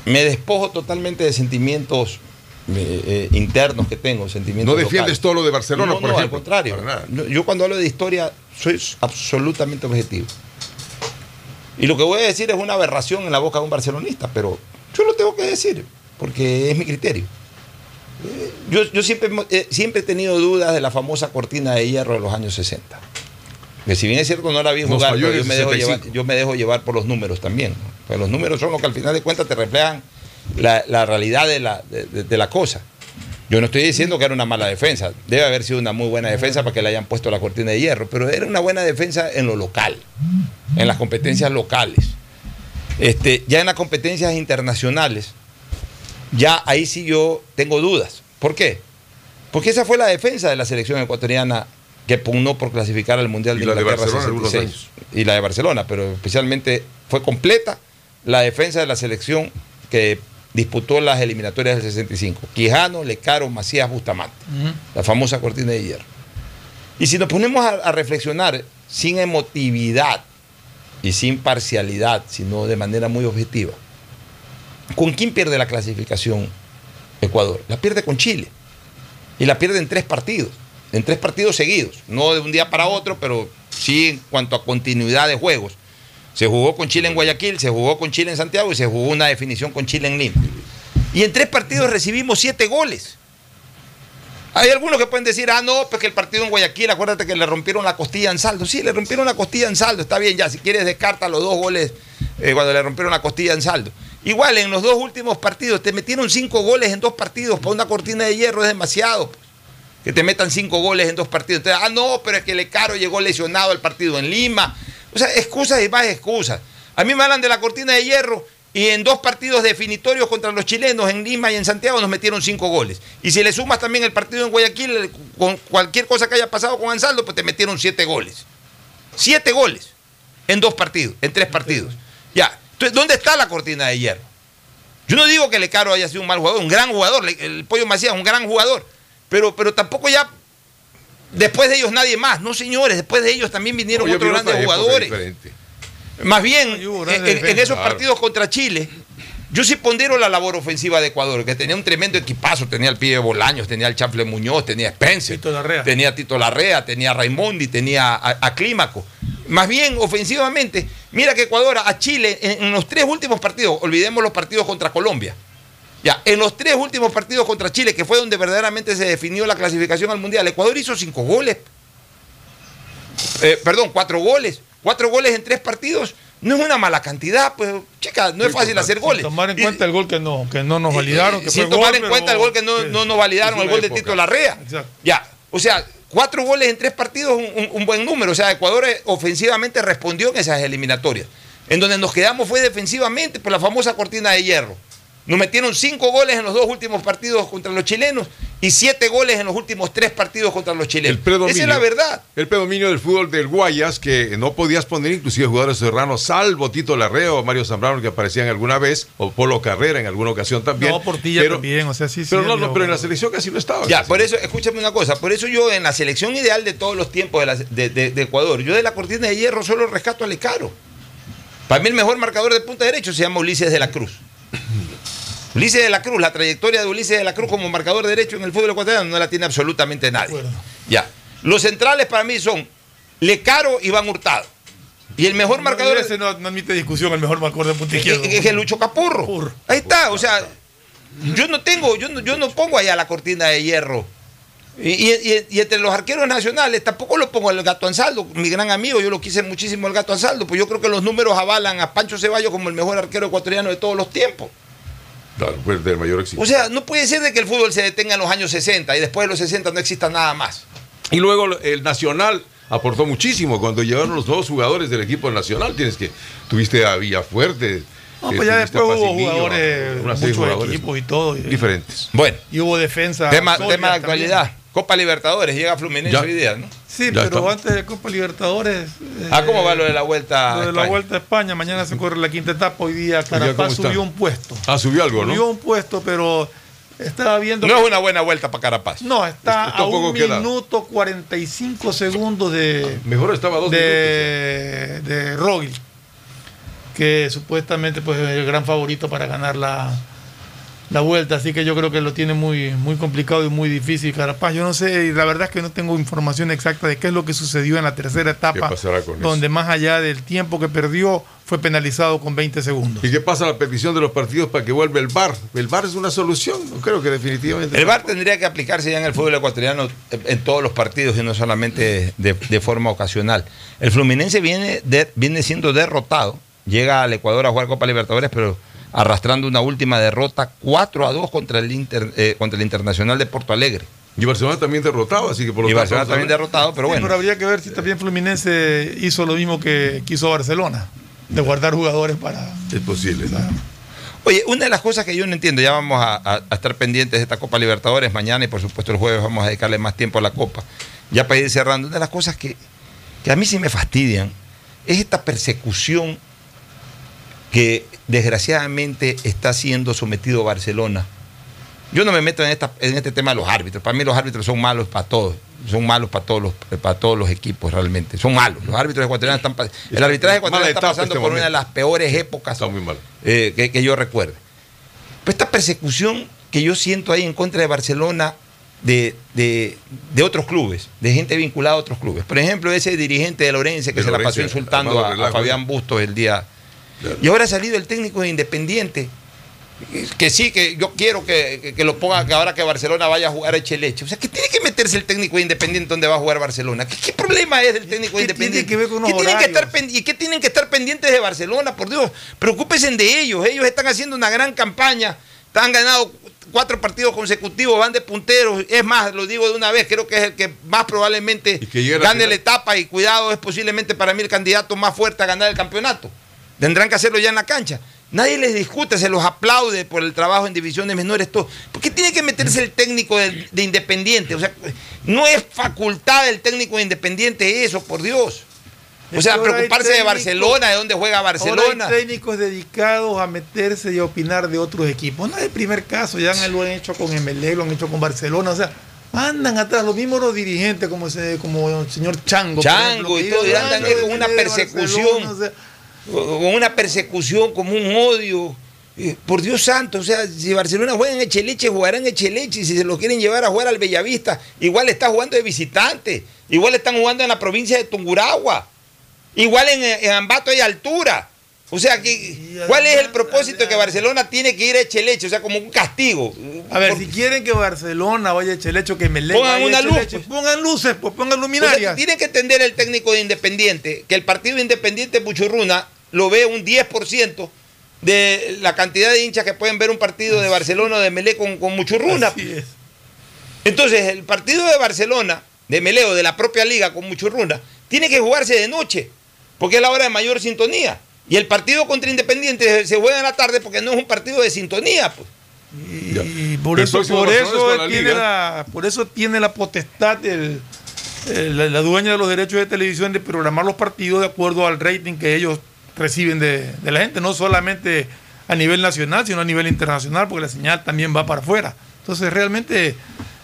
me despojo totalmente de sentimientos eh, eh, internos que tengo, sentimientos No defiendes locales. todo lo de Barcelona, No, por no, ejemplo. al contrario. Yo cuando hablo de historia soy absolutamente objetivo. Y lo que voy a decir es una aberración en la boca de un barcelonista, pero yo lo tengo que decir, porque es mi criterio. Yo, yo siempre, eh, siempre he tenido dudas de la famosa cortina de hierro de los años 60. Que si bien es cierto no la vi jugar, pero yo me, dejo 65. llevar, yo me dejo llevar por los números también. ¿no? Pues los números son los que al final de cuentas te reflejan la, la realidad de la, de- de- de la cosa. Yo no estoy diciendo que era una mala defensa. Debe haber sido una muy buena defensa para que le hayan puesto la cortina de hierro. Pero era una buena defensa en lo local, en las competencias locales. Este, ya en las competencias internacionales, ya ahí sí yo tengo dudas. ¿Por qué? Porque esa fue la defensa de la selección ecuatoriana que pugnó por clasificar al Mundial de la de Inglaterra Barcelona algunos 66. Y la de Barcelona, pero especialmente fue completa la defensa de la selección que disputó las eliminatorias del 65. Quijano, Lecaro, Macías, Bustamante. La famosa cortina de hierro. Y si nos ponemos a, a reflexionar sin emotividad y sin parcialidad, sino de manera muy objetiva, ¿con quién pierde la clasificación Ecuador? La pierde con Chile. Y la pierde en tres partidos, en tres partidos seguidos. No de un día para otro, pero sí en cuanto a continuidad de juegos. Se jugó con Chile en Guayaquil, se jugó con Chile en Santiago y se jugó una definición con Chile en Lima. Y en tres partidos recibimos siete goles. Hay algunos que pueden decir, ah, no, pues que el partido en Guayaquil, acuérdate que le rompieron la costilla en saldo. Sí, le rompieron la costilla en saldo, está bien, ya, si quieres descarta los dos goles eh, cuando le rompieron la costilla en saldo. Igual, en los dos últimos partidos, te metieron cinco goles en dos partidos, para una cortina de hierro es demasiado. que te metan cinco goles en dos partidos. Entonces, ah, no, pero es que Lecaro llegó lesionado al partido en Lima. O sea, excusas y más excusas. A mí me hablan de la cortina de hierro y en dos partidos definitorios contra los chilenos en Lima y en Santiago nos metieron cinco goles. Y si le sumas también el partido en Guayaquil, con cualquier cosa que haya pasado con Ansaldo, pues te metieron siete goles. Siete goles en dos partidos, en tres partidos. Ya. Entonces, ¿dónde está la cortina de hierro? Yo no digo que Lecaro haya sido un mal jugador, un gran jugador. El Pollo Macías es un gran jugador. Pero, pero tampoco ya. Después de ellos nadie más. No, señores, después de ellos también vinieron otros grandes jugadores. diferente. Más bien, en, esos claro. partidos contra Chile, yo sí pondero la labor ofensiva de Ecuador, que tenía un tremendo equipazo. Tenía el Pibe Bolaños, tenía el Chanfle Muñoz, tenía Spencer, tenía Tito Larrea, tenía Raimondi, tenía a, a Clímaco. Más bien, ofensivamente, mira que Ecuador a Chile en, en los tres últimos partidos, olvidemos los partidos contra Colombia. Ya, en los tres últimos partidos contra Chile, que fue donde verdaderamente se definió la clasificación al Mundial, Ecuador hizo cinco goles. Eh, perdón, cuatro goles. Cuatro goles en tres partidos. No es una mala cantidad, pues, chica, no es fácil hacer goles. Sin tomar en Y- cuenta el gol que no, que no nos validaron. Que sin fue tomar gol, en cuenta el gol que no, no nos validaron, el gol de época. Tito Larrea. Exacto. Ya, o sea, cuatro goles en tres partidos, un, un- buen número. O sea, Ecuador eh, ofensivamente respondió en esas eliminatorias. En donde nos quedamos fue defensivamente por la famosa cortina de hierro. Nos metieron cinco goles en los dos últimos partidos contra los chilenos y siete goles en los últimos tres partidos contra los chilenos. Esa es la verdad. El predominio del fútbol del Guayas, que no podías poner inclusive jugadores serranos, salvo Tito Larreo o Mario Zambrano, que aparecían alguna vez, o Polo Carrera en alguna ocasión también. No, Portilla pero, también, o sea, sí, sí. Pero, no, no, pero en la selección casi no estaba. Ya, por eso, escúchame una cosa, por eso yo en la selección ideal de todos los tiempos de, la- de- de- de Ecuador, yo de la cortina de hierro solo rescato a Lecaro. Para mí el mejor marcador de punta derecho se llama Ulises de la Cruz. Ulises de la Cruz, la trayectoria de Ulises de la Cruz como marcador derecho en el fútbol ecuatoriano no la tiene absolutamente nadie. Ya. Los centrales para mí son Lecaro y Iván Hurtado. Y el mejor marcador Ese no, no admite discusión, el mejor marcador de punta izquierda. es, el Lucho Capurro. Ahí está, o sea, yo no tengo, yo no, yo no pongo allá la cortina de hierro. Y, y- y- y entre los arqueros nacionales tampoco lo pongo el gato Ansaldo, mi gran amigo, yo lo quise muchísimo el gato Ansaldo, pues yo creo que los números avalan a Pancho Ceballos como el mejor arquero ecuatoriano de todos los tiempos. Claro, fue el del mayor éxito. O sea, no puede ser de que el fútbol se detenga en los años 60 y después de los 60 no exista nada más. Y luego el Nacional aportó muchísimo cuando llegaron los nuevos jugadores del equipo nacional. Tienes que tuviste a Villafuerte. No, eh, pues ya después hubo jugadores, muchos jugadores equipos y todo. y- diferentes. Bueno, Y hubo defensa. tema, tema de también. actualidad. Copa Libertadores, llega Fluminense Ya. hoy día, ¿no? Sí, Ya pero está. antes de Copa Libertadores. Ah, ¿cómo eh, va lo de la vuelta? Lo de la vuelta a España, mañana se corre la quinta etapa. Hoy día ¿cómo Carapaz está? subió un puesto. Ah, subió algo, ¿no? Subió un puesto, pero estaba viendo. No es una buena vuelta para Carapaz. No, está Está a un minuto 45 segundos de, Mejor estaba dos de, de Rogli, que supuestamente pues, es el gran favorito para ganar la, la vuelta. Así que yo creo que lo tiene muy, muy complicado y muy difícil Carapaz. Yo no sé, y la verdad es que no tengo información exacta de qué es lo que sucedió en la tercera etapa, pasará con eso? donde más allá del tiempo que perdió, fue penalizado con 20 segundos. ¿Y qué pasa a la petición de los partidos para que vuelva el VAR? ¿El VAR es una solución? No creo que definitivamente. El VAR tendría que aplicarse ya en el fútbol ecuatoriano en- en todos los partidos y no solamente de, de forma ocasional. El Fluminense viene, de- viene siendo derrotado, llega al Ecuador a jugar Copa Libertadores, pero arrastrando una última derrota 4 a 2 contra el, Inter- eh, contra el Internacional de Porto Alegre. Y Barcelona también derrotado, así que por lo Y tanto, Barcelona vamos a también derrotado, pero Sí, bueno. pero habría que ver si también Fluminense hizo lo mismo que quiso Barcelona, de guardar jugadores para... Es posible. Oye, una de las cosas que yo no entiendo, ya vamos a, a- a estar pendientes de esta Copa Libertadores mañana y por supuesto el jueves vamos a dedicarle más tiempo a la Copa. Ya para ir cerrando, una de las cosas que, que a mí sí me fastidian es esta persecución que desgraciadamente está siendo sometido Barcelona. Yo no me meto en, esta, en este tema de los árbitros. Para mí los árbitros son malos para todos. Son malos para todos los, para todos los equipos realmente. Son malos. Los árbitros ecuatorianos están... El arbitraje ecuatoriano está pasando este por una de las peores épocas eh, que, que yo recuerde. Pues esta persecución que yo siento ahí en contra de Barcelona de, de- de otros clubes, de gente vinculada a otros clubes. Por ejemplo, ese dirigente de Lorense que De se la pasó insultando a. Fabián Bustos el día. Y ahora ha salido el técnico de Independiente. Que sí, que yo quiero que, que- que lo ponga, que ahora que Barcelona vaya a jugar a Echeleche. O sea, que tiene que meterse el técnico de Independiente donde va a jugar Barcelona. ¿Qué, qué problema es del técnico de ¿Qué tiene Independiente? que ver con los ¿Qué tienen que estar ¿Y qué tienen que estar pendientes de Barcelona? Por Dios, preocúpense de ellos. Ellos están haciendo una gran campaña. Han ganado cuatro partidos consecutivos, van de punteros. Es más, lo digo de una vez, creo que es el que más probablemente la gane la etapa y cuidado, es posiblemente para mí el candidato más fuerte a ganar el campeonato. Tendrán que hacerlo ya en la cancha. Nadie les discute, se los aplaude por el trabajo en divisiones menores, todo. ¿Por qué tiene que meterse el técnico de, de Independiente? O sea, no es facultad del técnico de Independiente eso, por Dios. O sea, preocuparse de Barcelona, de dónde juega Barcelona. Ahora hay técnicos dedicados a meterse y a opinar de otros equipos. No es el primer caso, ya lo han hecho con MLE, lo han hecho con Barcelona. O sea, andan atrás los mismos los dirigentes, como, ese, como el señor Chango. Chango ejemplo, y todo, y andan con una persecución. O sea, con una persecución, como un odio. Por Dios santo, o sea, si Barcelona juega en Echeleche, jugará en Echeleche. Y si se lo quieren llevar a jugar al Bellavista, igual está jugando de visitante. Igual están jugando en la provincia de Tunguragua. Igual en, en Ambato hay altura. O sea, que, ¿cuál es el propósito de que Barcelona tiene que ir a Echeleche? O sea, como un castigo. A ver, si quieren que Barcelona vaya a Echeleche o que MLE Pongan una luz, pues. pongan luces, pues pongan O sea, luminarias. tiene que entender el técnico de Independiente que el partido Independiente Puchurruna lo ve un 10% de la cantidad de hinchas que pueden ver un partido de Barcelona o de Melé con, con Muchurruna. Así es. Entonces, el partido de Barcelona, de Melé o de la propia liga con Muchurruna, tiene que jugarse de noche, porque es la hora de mayor sintonía. Y el partido contra Independiente se juega en la tarde porque no es un partido de sintonía. Pues. Y por eso, próximo por Barcelona eso, es con la tiene la, por eso tiene la potestad el- el- la, la dueña de los derechos de televisión de programar los partidos de acuerdo al rating que ellos reciben de, de la gente, no solamente a nivel nacional, sino a nivel internacional, porque la señal también va para afuera. Entonces, realmente,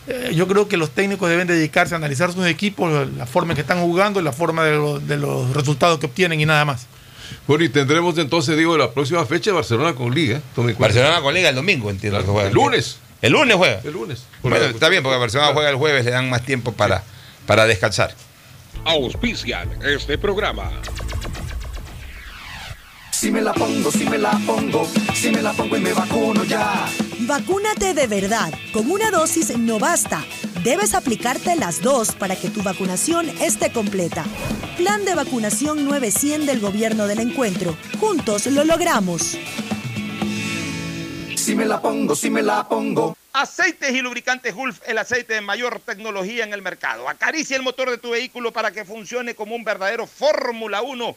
eh, yo creo que los técnicos deben dedicarse a analizar sus equipos, la forma en que están jugando y la forma de, los- de los resultados que obtienen y nada más. Bueno, y tendremos entonces, digo, la próxima fecha Barcelona con Liga. Cuenta. Barcelona con Liga el domingo, entiendo que juega. El lunes. El lunes juega. El lunes. Bueno, está bien, porque Barcelona juega el jueves, le dan más tiempo para, para descansar. Auspician este programa. Si me la pongo, si me la pongo, si me la pongo y me vacuno ya. Vacúnate de verdad. Con una dosis no basta. Debes aplicarte las dos para que tu vacunación esté completa. Plan de vacunación 900 del Gobierno del Encuentro. Juntos lo logramos. Si me la pongo, si me la pongo. Aceites y lubricantes Gulf, el aceite de mayor tecnología en el mercado. Acaricia el motor de tu vehículo para que funcione como un verdadero Fórmula 1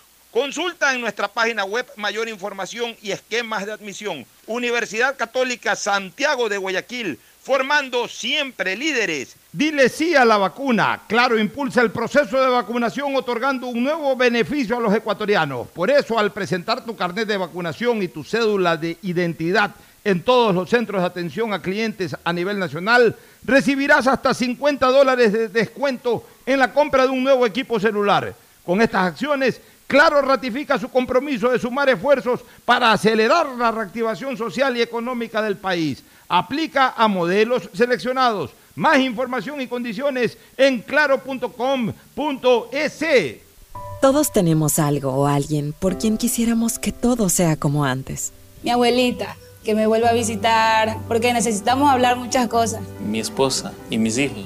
Consulta en nuestra página web mayor información y esquemas de admisión. Universidad Católica Santiago de Guayaquil, formando siempre líderes. Dile sí a la vacuna. Claro, impulsa el proceso de vacunación otorgando un nuevo beneficio a los ecuatorianos. Por eso, al presentar tu carnet de vacunación y tu cédula de identidad en todos los centros de atención a clientes a nivel nacional, recibirás hasta 50 dólares de descuento en la compra de un nuevo equipo celular. Con estas acciones, Claro ratifica su compromiso de sumar esfuerzos para acelerar la reactivación social y económica del país. Aplica a modelos seleccionados. Más información y condiciones en claro.com.es. Todos tenemos algo o alguien por quien quisiéramos que todo sea como antes. Mi abuelita, que me vuelva a visitar, porque necesitamos hablar muchas cosas. Mi esposa y mis hijos,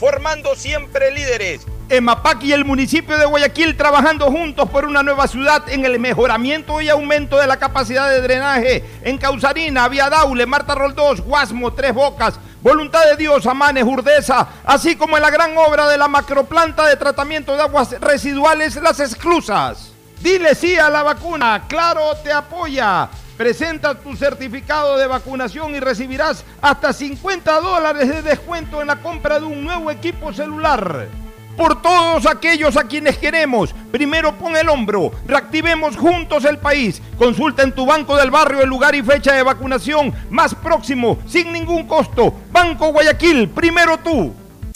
formando siempre líderes. EMAPAC y el municipio de Guayaquil trabajando juntos por una nueva ciudad en el mejoramiento y aumento de la capacidad de drenaje en Causarina, Vía Daule, Marta Roldós, Guasmo, Tres Bocas, Voluntad de Dios, Amanes, Urdesa, así como en la gran obra de la macroplanta de tratamiento de aguas residuales Las Exclusas. Dile sí a la vacuna, Claro te apoya. Presenta tu certificado de vacunación y recibirás hasta 50 dólares de descuento en la compra de un nuevo equipo celular. Por todos aquellos a quienes queremos, primero pon el hombro, reactivemos juntos el país. Consulta en tu banco del barrio el lugar y fecha de vacunación más próximo, sin ningún costo. Banco Guayaquil, primero tú.